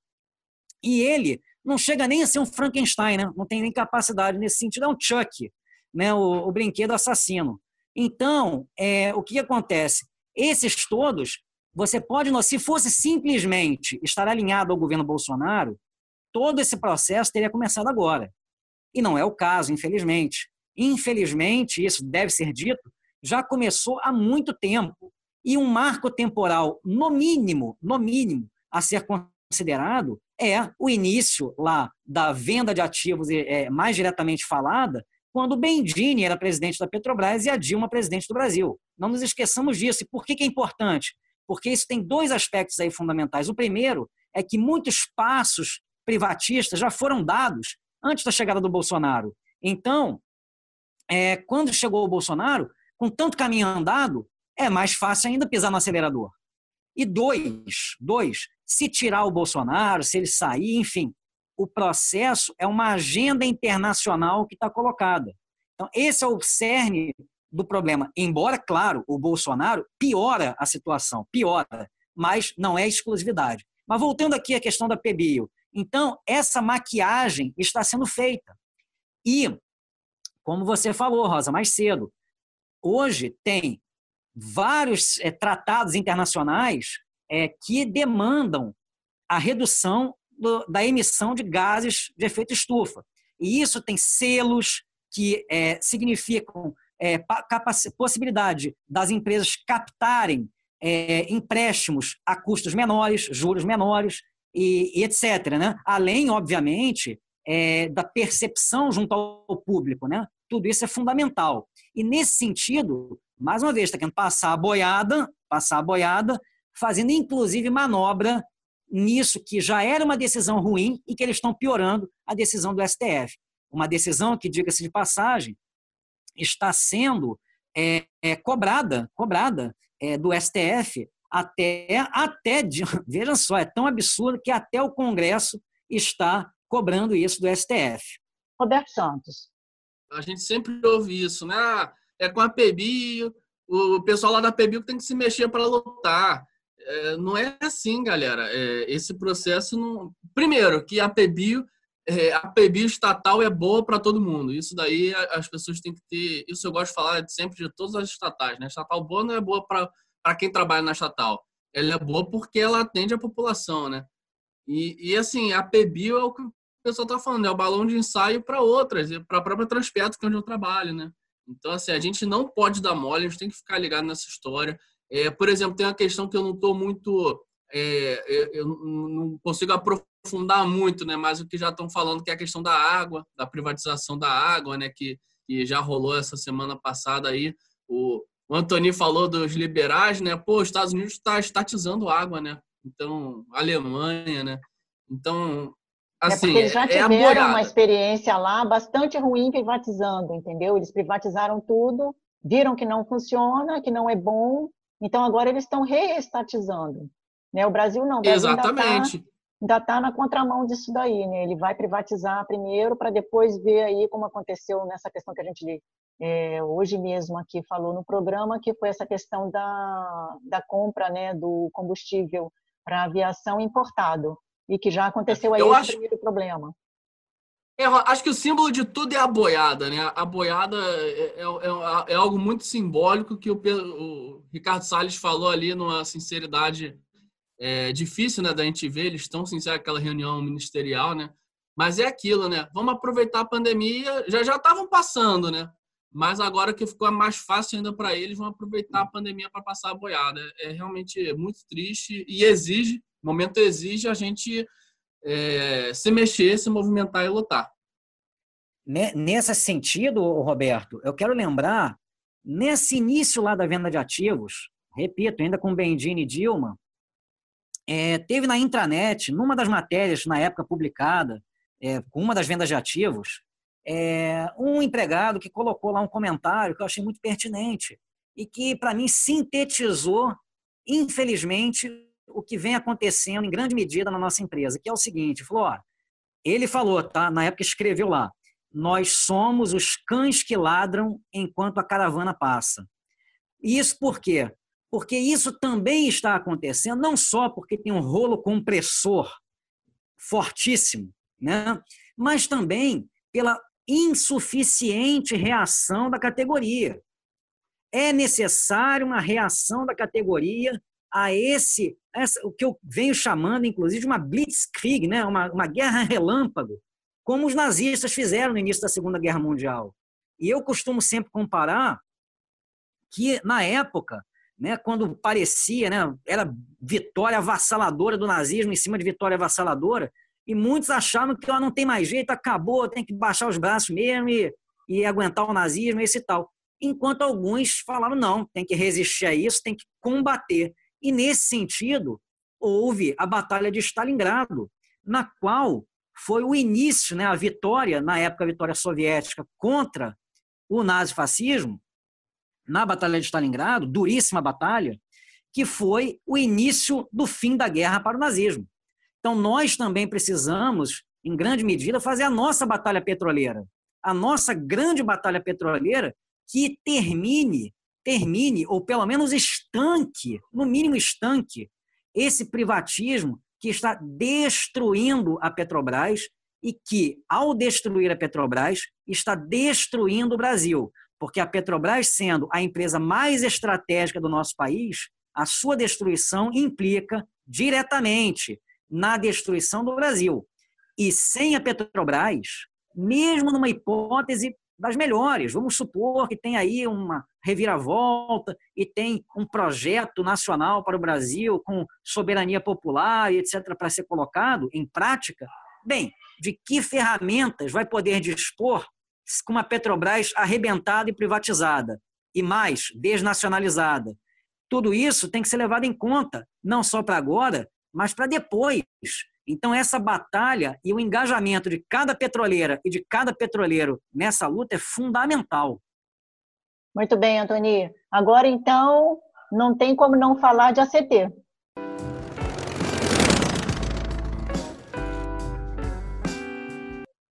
E ele não chega nem a ser um Frankenstein, né? não tem nem capacidade nesse sentido, é um Chuck, né? o, o brinquedo assassino. Então, é, o que acontece? Esses todos, você pode, se fosse simplesmente estar alinhado ao governo Bolsonaro, todo esse processo teria começado agora. E não é o caso, infelizmente. Infelizmente, isso deve ser dito, já começou há muito tempo. E um marco temporal, no mínimo, no mínimo, a ser considerado é o início lá da venda de ativos é, mais diretamente falada, quando o Bendini era presidente da Petrobras e a Dilma presidente do Brasil. Não nos esqueçamos disso. E por que, que é importante? Porque isso tem dois aspectos aí fundamentais. O primeiro é que muitos passos privatistas já foram dados antes da chegada do Bolsonaro. Então, é, quando chegou o Bolsonaro, com tanto caminho andado, é mais fácil ainda pisar no acelerador. E dois, dois, se tirar o Bolsonaro, se ele sair, enfim, o processo é uma agenda internacional que está colocada. Então, esse é o cerne do problema. Embora, claro, o Bolsonaro piora a situação, piora, mas não é exclusividade. Mas voltando aqui à questão da PBio, então, essa maquiagem está sendo feita. E, como você falou, Rosa, mais cedo, hoje tem vários é, tratados internacionais é, que demandam a redução do, da emissão de gases de efeito estufa. E isso tem selos que é, significam é, possibilidade das empresas captarem é, empréstimos a custos menores, juros menores, e, e etc. Né? Além, obviamente, é, da percepção junto ao público. Né? Tudo isso é fundamental. E nesse sentido, mais uma vez, está querendo passar a boiada, passar a boiada, fazendo inclusive manobra nisso que já era uma decisão ruim e que eles estão piorando a decisão do STF. Uma decisão que, diga-se de passagem, está sendo é, é, cobrada, cobrada é, do STF até, até (laughs) veja só, é tão absurdo que até o Congresso está cobrando isso do STF. Roberto Santos. A gente sempre ouve isso, né? Ah, é com a PEBI, o pessoal lá da PEBI tem que se mexer para lutar. É, não é assim, galera. É, esse processo não. Primeiro, que a PEBI, é, a PEBI estatal é boa para todo mundo. Isso daí as pessoas têm que ter. Isso eu gosto de falar sempre de todas as estatais, né? Estatal boa não é boa para quem trabalha na estatal. Ela é boa porque ela atende a população, né? E, e assim, a PBio é o que o pessoal está falando, é o balão de ensaio para outras, para a própria Transpetro, que é onde eu trabalho, né? Então, assim, a gente não pode dar mole, a gente tem que ficar ligado nessa história. É, por exemplo, tem uma questão que eu não estou muito é, eu não consigo aprofundar muito, né? Mas o que já estão falando que é a questão da água, da privatização da água, né? Que, que já rolou essa semana passada aí. O, o Antoni falou dos liberais, né? Pô, os Estados Unidos está estatizando água, né? Então, Alemanha, né? Então, é assim, é porque eles já é tiveram é uma experiência lá bastante ruim privatizando, entendeu? Eles privatizaram tudo, viram que não funciona, que não é bom, então agora eles estão reestatizando. Né? O Brasil não. O Brasil Exatamente. Ainda está tá na contramão disso daí, né? Ele vai privatizar primeiro para depois ver aí como aconteceu nessa questão que a gente é, hoje mesmo aqui falou no programa, que foi essa questão da, da compra né, do combustível para aviação importado e que já aconteceu aí o acho... primeiro problema. É, acho que o símbolo de tudo é a boiada, né? A boiada é, é, é, é algo muito simbólico que o, o, Ricardo Salles falou ali numa sinceridade é, difícil, né, da gente ver. Eles estão sinceros aquela reunião ministerial, né? Mas é aquilo, né? Vamos aproveitar a pandemia. Já já estavam passando, né? Mas agora que ficou mais fácil ainda para eles, vão aproveitar a pandemia para passar a boiada. É realmente muito triste e exige o momento exige a gente é, se mexer, se movimentar e lutar. Nesse sentido, Roberto, eu quero lembrar, nesse início lá da venda de ativos, repito, ainda com Bendini e Dilma, é, teve na intranet, numa das matérias na época publicada, é, com uma das vendas de ativos, é, um empregado que colocou lá um comentário que eu achei muito pertinente e que, para mim, sintetizou, infelizmente, o que vem acontecendo em grande medida na nossa empresa, que é o seguinte, ele falou, tá, na época escreveu lá, nós somos os cães que ladram enquanto a caravana passa. Isso por quê? Porque isso também está acontecendo, não só porque tem um rolo compressor fortíssimo, né? mas também pela insuficiente reação da categoria. É necessário uma reação da categoria a esse, essa, o que eu venho chamando, inclusive, de uma blitzkrieg, né? uma, uma guerra relâmpago, como os nazistas fizeram no início da Segunda Guerra Mundial. E eu costumo sempre comparar que, na época, né, quando parecia, né, era vitória avassaladora do nazismo em cima de vitória avassaladora, e muitos achavam que ela não tem mais jeito, acabou, tem que baixar os braços mesmo e, e aguentar o nazismo, esse e tal. Enquanto alguns falaram, não, tem que resistir a isso, tem que combater. E, nesse sentido, houve a Batalha de Stalingrado, na qual foi o início, né, a vitória, na época a vitória soviética, contra o nazifascismo, na Batalha de Stalingrado, duríssima batalha, que foi o início do fim da guerra para o nazismo. Então, nós também precisamos, em grande medida, fazer a nossa batalha petroleira. A nossa grande batalha petroleira que termine termine, ou pelo menos estanque, no mínimo estanque, esse privatismo que está destruindo a Petrobras e que, ao destruir a Petrobras, está destruindo o Brasil. Porque a Petrobras, sendo a empresa mais estratégica do nosso país, a sua destruição implica diretamente na destruição do Brasil. E sem a Petrobras, mesmo numa hipótese das melhores. Vamos supor que tem aí uma reviravolta e tem um projeto nacional para o Brasil com soberania popular e etc. para ser colocado em prática. Bem, de que ferramentas vai poder dispor com uma Petrobras arrebentada e privatizada e mais desnacionalizada? Tudo isso tem que ser levado em conta, não só para agora, mas para depois. Então, essa batalha e o engajamento de cada petroleira e de cada petroleiro nessa luta é fundamental. Muito bem, Antoni. Agora, então, não tem como não falar de ACT.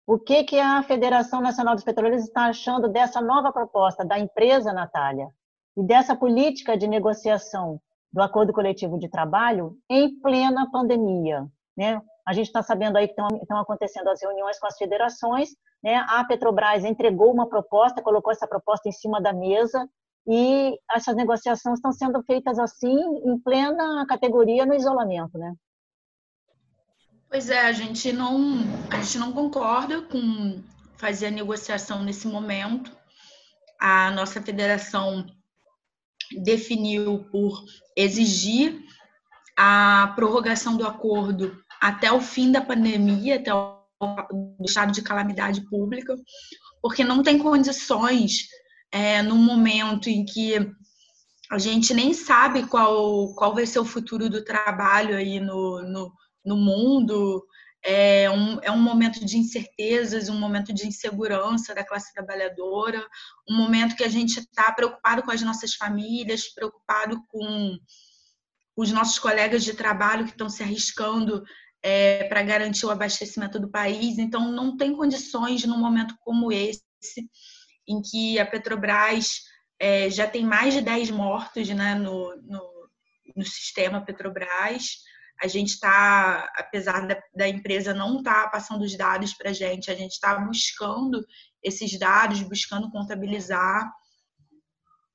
O que, que a Federação Nacional dos Petroleiros está achando dessa nova proposta da empresa, Natália, e dessa política de negociação do acordo coletivo de trabalho em plena pandemia? Né? A gente está sabendo aí que estão acontecendo as reuniões com as federações, né? a Petrobras entregou uma proposta, colocou essa proposta em cima da mesa, e essas negociações estão sendo feitas assim, em plena categoria no isolamento, né? Pois é, a gente não, a gente não concorda com fazer a negociação nesse momento. A nossa federação definiu por exigir a prorrogação do acordo até o fim da pandemia, até o estado de calamidade pública, porque não tem condições é, no momento em que a gente nem sabe qual, qual vai ser o futuro do trabalho aí no, no, no mundo, é um, é um momento de incertezas, um momento de insegurança da classe trabalhadora, um momento que a gente está preocupado com as nossas famílias, preocupado com os nossos colegas de trabalho que estão se arriscando é, para garantir o abastecimento do país. Então, não tem condições num momento como esse, em que a Petrobras é, já tem mais de 10 mortos né, no, no, no sistema Petrobras. A gente está, apesar da, da, empresa não estar tá passando os dados para a gente, a gente está buscando esses dados, buscando contabilizar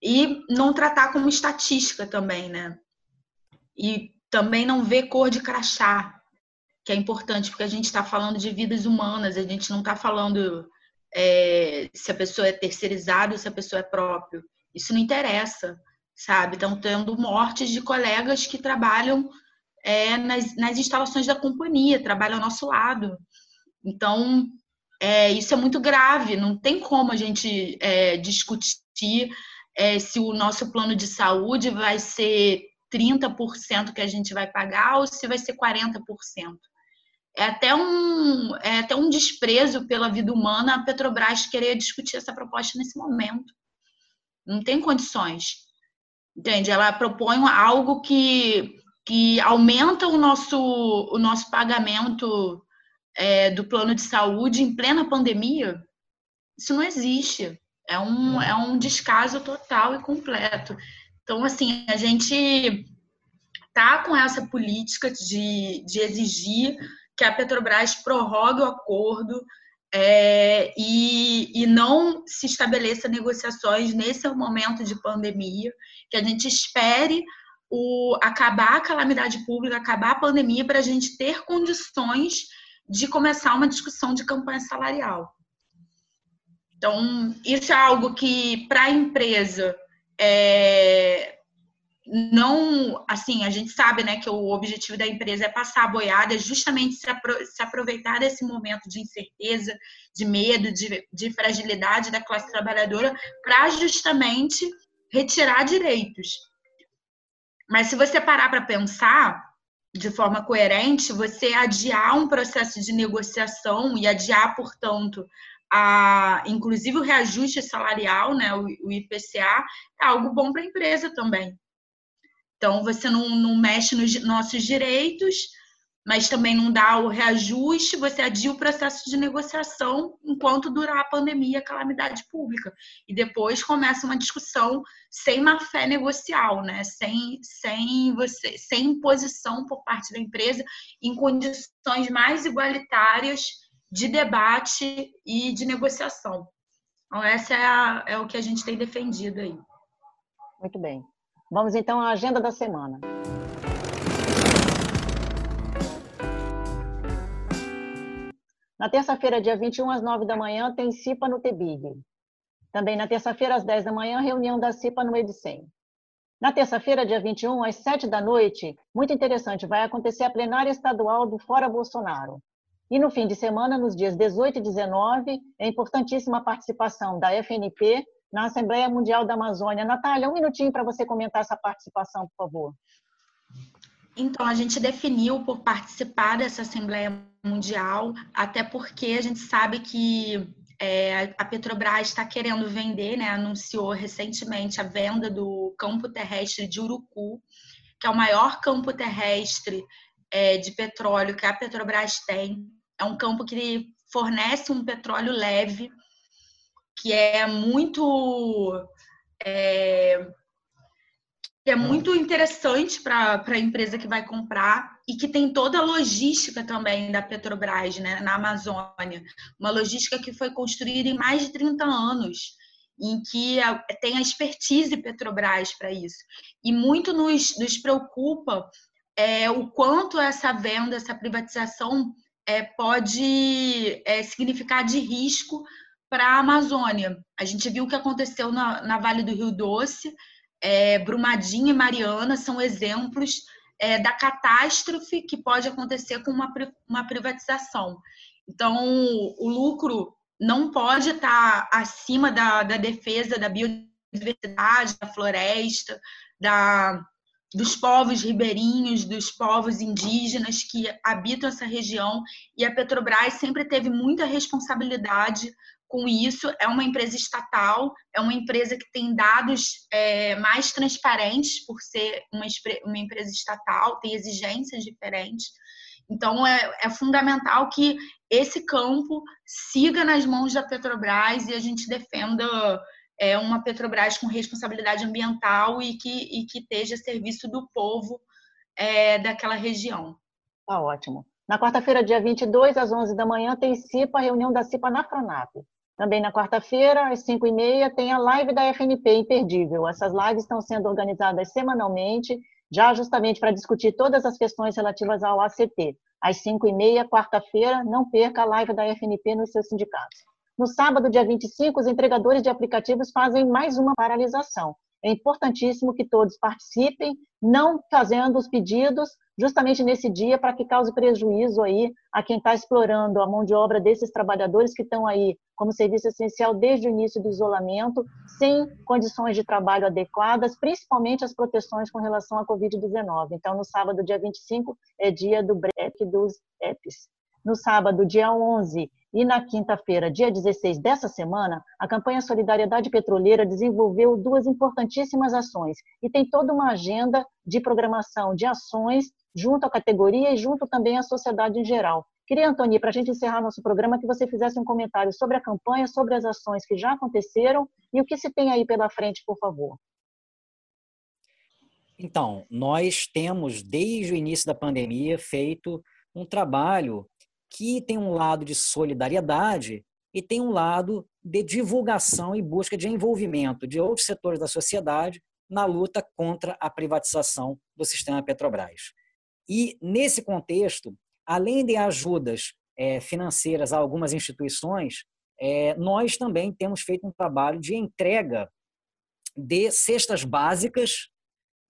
e não tratar como estatística também, né? E também não ver cor de crachá, que é importante, porque a gente está falando de vidas humanas, a gente não está falando é, se a pessoa é terceirizada ou se a pessoa é próprio. Isso não interessa, sabe? Estão tendo mortes de colegas que trabalham é, nas, nas instalações da companhia, trabalham ao nosso lado. Então, é, isso é muito grave, não tem como a gente é, discutir é, se o nosso plano de saúde vai ser 30% que a gente vai pagar ou se vai ser 40% é até um, é até um desprezo pela vida humana a Petrobras querer discutir essa proposta nesse momento. Não tem condições. Entende? Ela propõe algo que, que aumenta o nosso, o nosso pagamento é, do plano de saúde em plena pandemia. Isso não existe. É um, é um descaso total e completo. Então, assim, a gente tá com essa política de, de exigir que a Petrobras prorrogue o acordo é, e, e não se estabeleça negociações nesse momento de pandemia, que a gente espere o, acabar a calamidade pública, acabar a pandemia, para a gente ter condições de começar uma discussão de campanha salarial. Então, isso é algo que, para a empresa, é, não, assim, a gente sabe, né, que o objetivo da empresa é passar a boiada, é justamente se, apro se aproveitar desse momento de incerteza, de medo, de, de fragilidade da classe trabalhadora para justamente retirar direitos. Mas se você parar para pensar de forma coerente, você adiar um processo de negociação e adiar, portanto, a, inclusive o reajuste salarial, né, o, o IPCA, é algo bom para a empresa também. Então, você não, não mexe nos nossos direitos, mas também não dá o reajuste, você adia o processo de negociação enquanto durar a pandemia, a calamidade pública. E depois começa uma discussão sem má fé negocial, né? sem, sem, você, sem imposição por parte da empresa, em condições mais igualitárias de debate e de negociação. Então, essa é, a, é o que a gente tem defendido aí. Muito bem. Vamos então à agenda da semana. Na terça-feira, dia 21, às 9 da manhã, tem CIPA no TBIG. Também na terça-feira, às 10 da manhã, reunião da CIPA no Edicem. Na terça-feira, dia 21, às 7 da noite, muito interessante, vai acontecer a plenária estadual do Fora Bolsonaro. E no fim de semana, nos dias 18 e 19, é importantíssima a participação da FNP na Assembleia Mundial da Amazônia. Natália, um minutinho para você comentar essa participação, por favor. Então, a gente definiu por participar dessa Assembleia Mundial, até porque a gente sabe que é, a Petrobras está querendo vender, né, anunciou recentemente a venda do campo terrestre de Urucu, que é o maior campo terrestre é, de petróleo que a Petrobras tem. É um campo que fornece um petróleo leve que é muito é, é muito interessante para a empresa que vai comprar e que tem toda a logística também da Petrobras né, na Amazônia. Uma logística que foi construída em mais de 30 anos, em que tem a expertise Petrobras para isso. E muito nos, nos preocupa é, o quanto essa venda, essa privatização é, pode é, significar de risco para a Amazônia. A gente viu o que aconteceu na, na Vale do Rio Doce, é, Brumadinho e Mariana são exemplos é, da catástrofe que pode acontecer com uma, uma privatização. Então, o lucro não pode estar acima da, da defesa da biodiversidade, da floresta, da, dos povos ribeirinhos, dos povos indígenas que habitam essa região. E a Petrobras sempre teve muita responsabilidade com isso. É uma empresa estatal, é uma empresa que tem dados é, mais transparentes por ser uma, uma empresa estatal, tem exigências diferentes. Então, é, é fundamental que esse campo siga nas mãos da Petrobras e a gente defenda é, uma Petrobras com responsabilidade ambiental e que, e que esteja a serviço do povo é, daquela região. Tá ótimo. Na quarta-feira, dia 22, às 11 da manhã, tem CIPA, reunião da CIPA na Franap. Também na quarta-feira, às 5h30, tem a live da FNP Imperdível. Essas lives estão sendo organizadas semanalmente já justamente para discutir todas as questões relativas ao ACT. Às 5h30, quarta-feira, não perca a live da FNP nos seus sindicatos. No sábado, dia 25, os entregadores de aplicativos fazem mais uma paralisação. É importantíssimo que todos participem, não fazendo os pedidos justamente nesse dia para que cause prejuízo aí a quem está explorando a mão de obra desses trabalhadores que estão aí como serviço essencial desde o início do isolamento, sem condições de trabalho adequadas, principalmente as proteções com relação à Covid-19. Então, no sábado, dia 25, é dia do break dos EPs. No sábado, dia 11, e na quinta-feira, dia 16 dessa semana, a campanha Solidariedade Petroleira desenvolveu duas importantíssimas ações e tem toda uma agenda de programação de ações junto à categoria e junto também à sociedade em geral. Queria, Antônio, para a gente encerrar nosso programa, que você fizesse um comentário sobre a campanha, sobre as ações que já aconteceram e o que se tem aí pela frente, por favor. Então, nós temos, desde o início da pandemia, feito um trabalho que tem um lado de solidariedade e tem um lado de divulgação e busca de envolvimento de outros setores da sociedade na luta contra a privatização do sistema Petrobras. E, nesse contexto, além de ajudas é, financeiras a algumas instituições, é, nós também temos feito um trabalho de entrega de cestas básicas,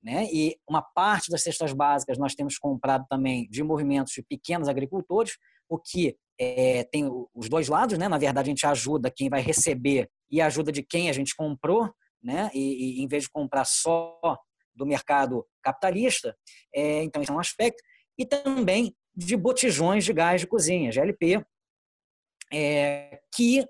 né? e uma parte das cestas básicas nós temos comprado também de movimentos de pequenos agricultores, o que é, tem os dois lados, né? Na verdade, a gente ajuda quem vai receber e ajuda de quem a gente comprou, né? E, e em vez de comprar só do mercado capitalista, é, então esse é um aspecto. E também de botijões de gás de cozinha, GLP, é, que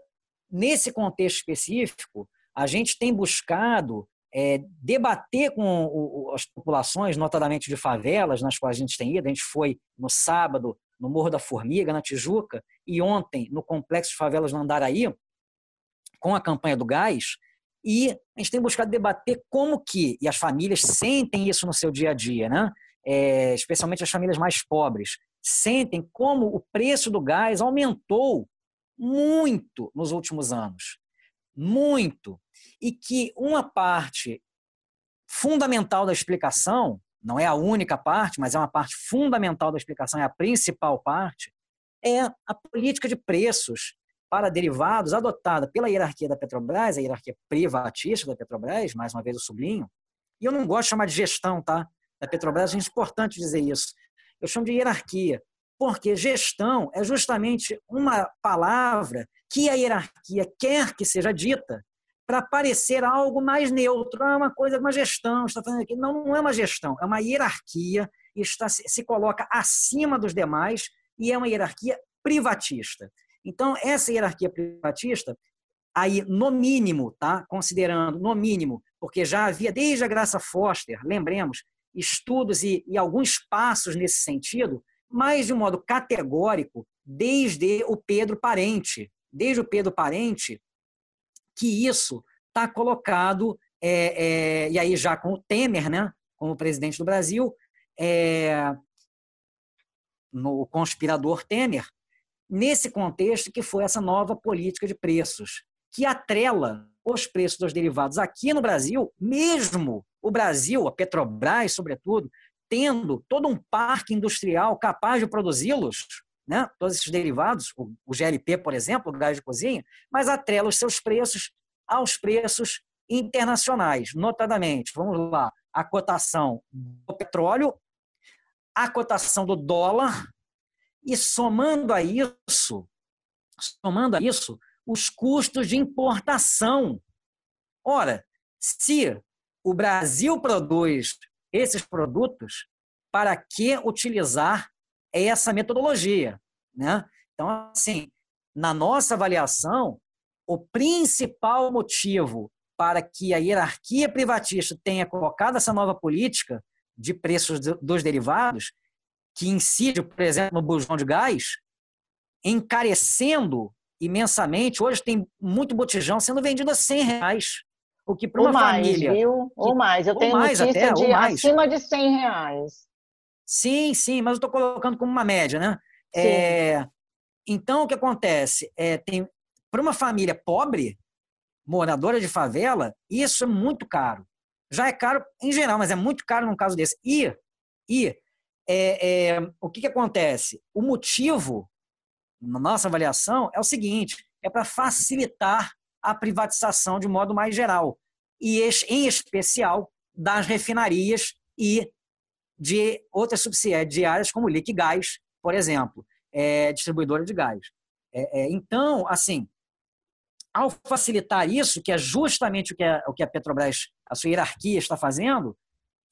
nesse contexto específico a gente tem buscado é, debater com o, as populações, notadamente de favelas, nas quais a gente tem ido. A gente foi no sábado no Morro da Formiga, na Tijuca, e ontem no Complexo de Favelas no Andaraí, com a campanha do gás, e a gente tem buscado debater como que, e as famílias sentem isso no seu dia a dia, né? É, especialmente as famílias mais pobres, sentem como o preço do gás aumentou muito nos últimos anos. Muito. E que uma parte fundamental da explicação não é a única parte, mas é uma parte fundamental da explicação, é a principal parte, é a política de preços para derivados adotada pela hierarquia da Petrobras, a hierarquia privatista da Petrobras, mais uma vez eu sublinho, e eu não gosto de chamar de gestão, tá? Da Petrobras, é importante dizer isso. Eu chamo de hierarquia, porque gestão é justamente uma palavra que a hierarquia quer que seja dita para parecer algo mais neutro. é uma coisa, uma gestão, está fazendo aqui. Não, não é uma gestão, é uma hierarquia, está, se coloca acima dos demais e é uma hierarquia privatista. Então, essa hierarquia privatista, aí, no mínimo, tá? considerando, no mínimo, porque já havia desde a Graça Foster, lembremos, estudos e, e alguns passos nesse sentido, mas de um modo categórico, desde o Pedro Parente. Desde o Pedro Parente, que isso está colocado, é, é, e aí já com o Temer, né, como presidente do Brasil, é, no conspirador Temer, nesse contexto que foi essa nova política de preços, que atrela os preços dos derivados aqui no Brasil, mesmo o Brasil, a Petrobras, sobretudo, tendo todo um parque industrial capaz de produzi-los, né? todos esses derivados, o, GLP, por exemplo, o gás de cozinha, mas atrela os seus preços aos preços internacionais, notadamente, vamos lá, a cotação do petróleo a cotação do dólar e somando a isso, somando a isso, os custos de importação. Ora, se o Brasil produz esses produtos, para que utilizar essa metodologia? Né? Então, assim, na nossa avaliação, o principal motivo para que a hierarquia privatista tenha colocado essa nova política de preços dos derivados, que incide, por exemplo, no bujão de gás, encarecendo imensamente. Hoje tem muito botijão sendo vendido a 100 reais. O que para uma mais, família. Viu? Ou mais, eu tenho mais notícia até, de acima de 100 reais. Sim, sim, mas eu estou colocando como uma média, né? É, então, o que acontece? É, tem, para uma família pobre, moradora de favela, isso é muito caro. Já é caro em geral, mas é muito caro num caso desse. E, e é, é, o que, que acontece? O motivo, na nossa avaliação, é o seguinte: é para facilitar a privatização de modo mais geral, e em especial das refinarias e de outras subsidiárias como Liquigás, por exemplo, é, distribuidora de gás. É, é, então, assim, ao facilitar isso, que é justamente o que a, o que a Petrobras, a sua hierarquia está fazendo,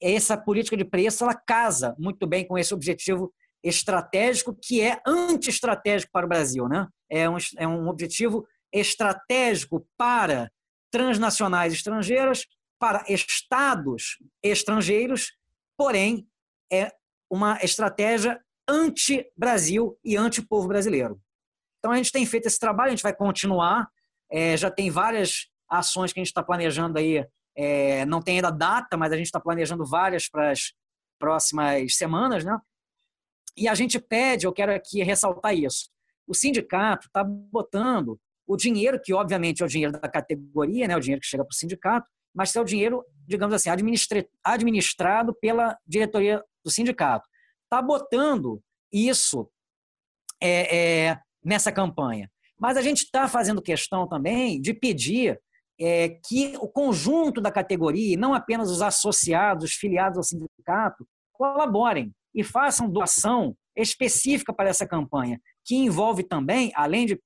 essa política de preço ela casa muito bem com esse objetivo estratégico que é anti-estratégico para o Brasil. Né? É, um, é um objetivo estratégico para transnacionais estrangeiras, para estados estrangeiros, porém é uma estratégia anti-Brasil e anti-povo brasileiro. Então a gente tem feito esse trabalho, a gente vai continuar, é, já tem várias ações que a gente está planejando aí, é, não tem ainda data, mas a gente está planejando várias para as próximas semanas, né? E a gente pede, eu quero aqui ressaltar isso, o sindicato está botando o dinheiro, que obviamente é o dinheiro da categoria, né, o dinheiro que chega para o sindicato, mas o dinheiro, digamos assim, administrado pela diretoria do sindicato. Está botando isso é, é, nessa campanha. Mas a gente está fazendo questão também de pedir é, que o conjunto da categoria, não apenas os associados, os filiados ao sindicato, colaborem e façam doação específica para essa campanha, que envolve também, além de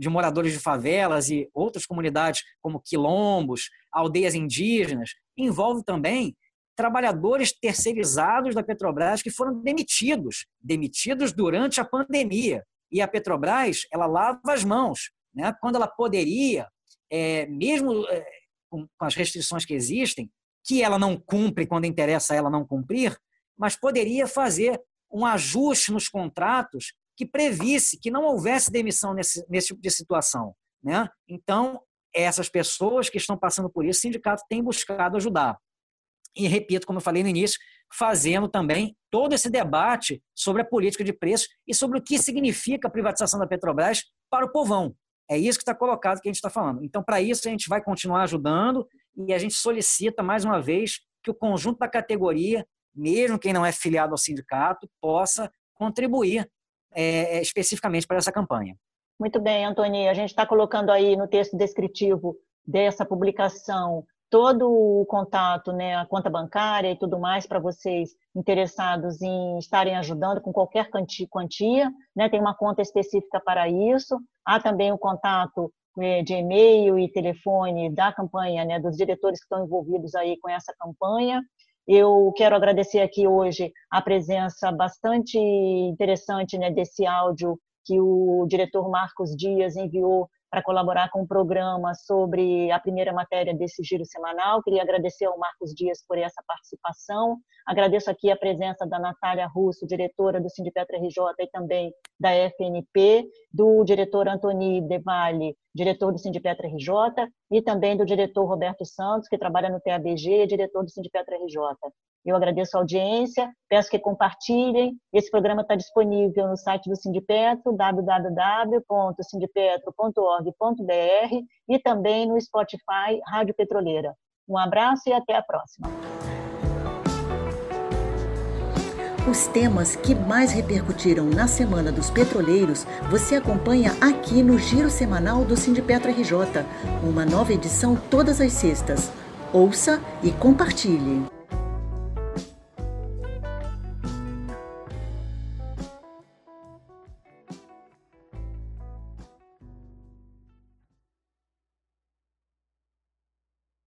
de moradores de favelas e outras comunidades como quilombos, aldeias indígenas, envolve também trabalhadores terceirizados da Petrobras que foram demitidos, demitidos durante a pandemia. E a Petrobras, ela lava as mãos, né? quando ela poderia, é, mesmo é, com, com as restrições que existem, que ela não cumpre quando interessa ela não cumprir, mas poderia fazer um ajuste nos contratos que previsse que não houvesse demissão nesse, nesse tipo de situação. Né? Então, essas pessoas que estão passando por isso, o sindicato tem buscado ajudar. E repito, como eu falei no início, fazendo também todo esse debate sobre a política de preços e sobre o que significa a privatização da Petrobras para o povão. É isso que está colocado que a gente está falando. Então, para isso, a gente vai continuar ajudando e a gente solicita, mais uma vez, que o conjunto da categoria, mesmo quem não é filiado ao sindicato, possa contribuir é, é, especificamente para essa campanha. Muito bem, Antônio. A gente está colocando aí no texto descritivo dessa publicação todo o contato, né, a conta bancária e tudo mais para vocês interessados em estarem ajudando com qualquer quantia, né, tem uma conta específica para isso. Há também o contato é, de e-mail e telefone da campanha, né, dos diretores que estão envolvidos aí com essa campanha. Eu quero agradecer aqui hoje a presença bastante interessante né, desse áudio que o diretor Marcos Dias enviou para colaborar com o programa sobre a primeira matéria desse giro semanal. Queria agradecer ao Marcos Dias por essa participação. Agradeço aqui a presença da Natália Russo, diretora do Sindipetra RJ e também da FNP, do diretor Antoni Devalle, diretor do Sindipetra RJ, e também do diretor Roberto Santos, que trabalha no TABG e é diretor do Sindipetra RJ. Eu agradeço a audiência, peço que compartilhem. Esse programa está disponível no site do Sindipetro, www.sindipetro.org.br e também no Spotify Rádio Petroleira. Um abraço e até a próxima. Os temas que mais repercutiram na Semana dos Petroleiros você acompanha aqui no Giro Semanal do Sindipetro RJ, uma nova edição todas as sextas. Ouça e compartilhe.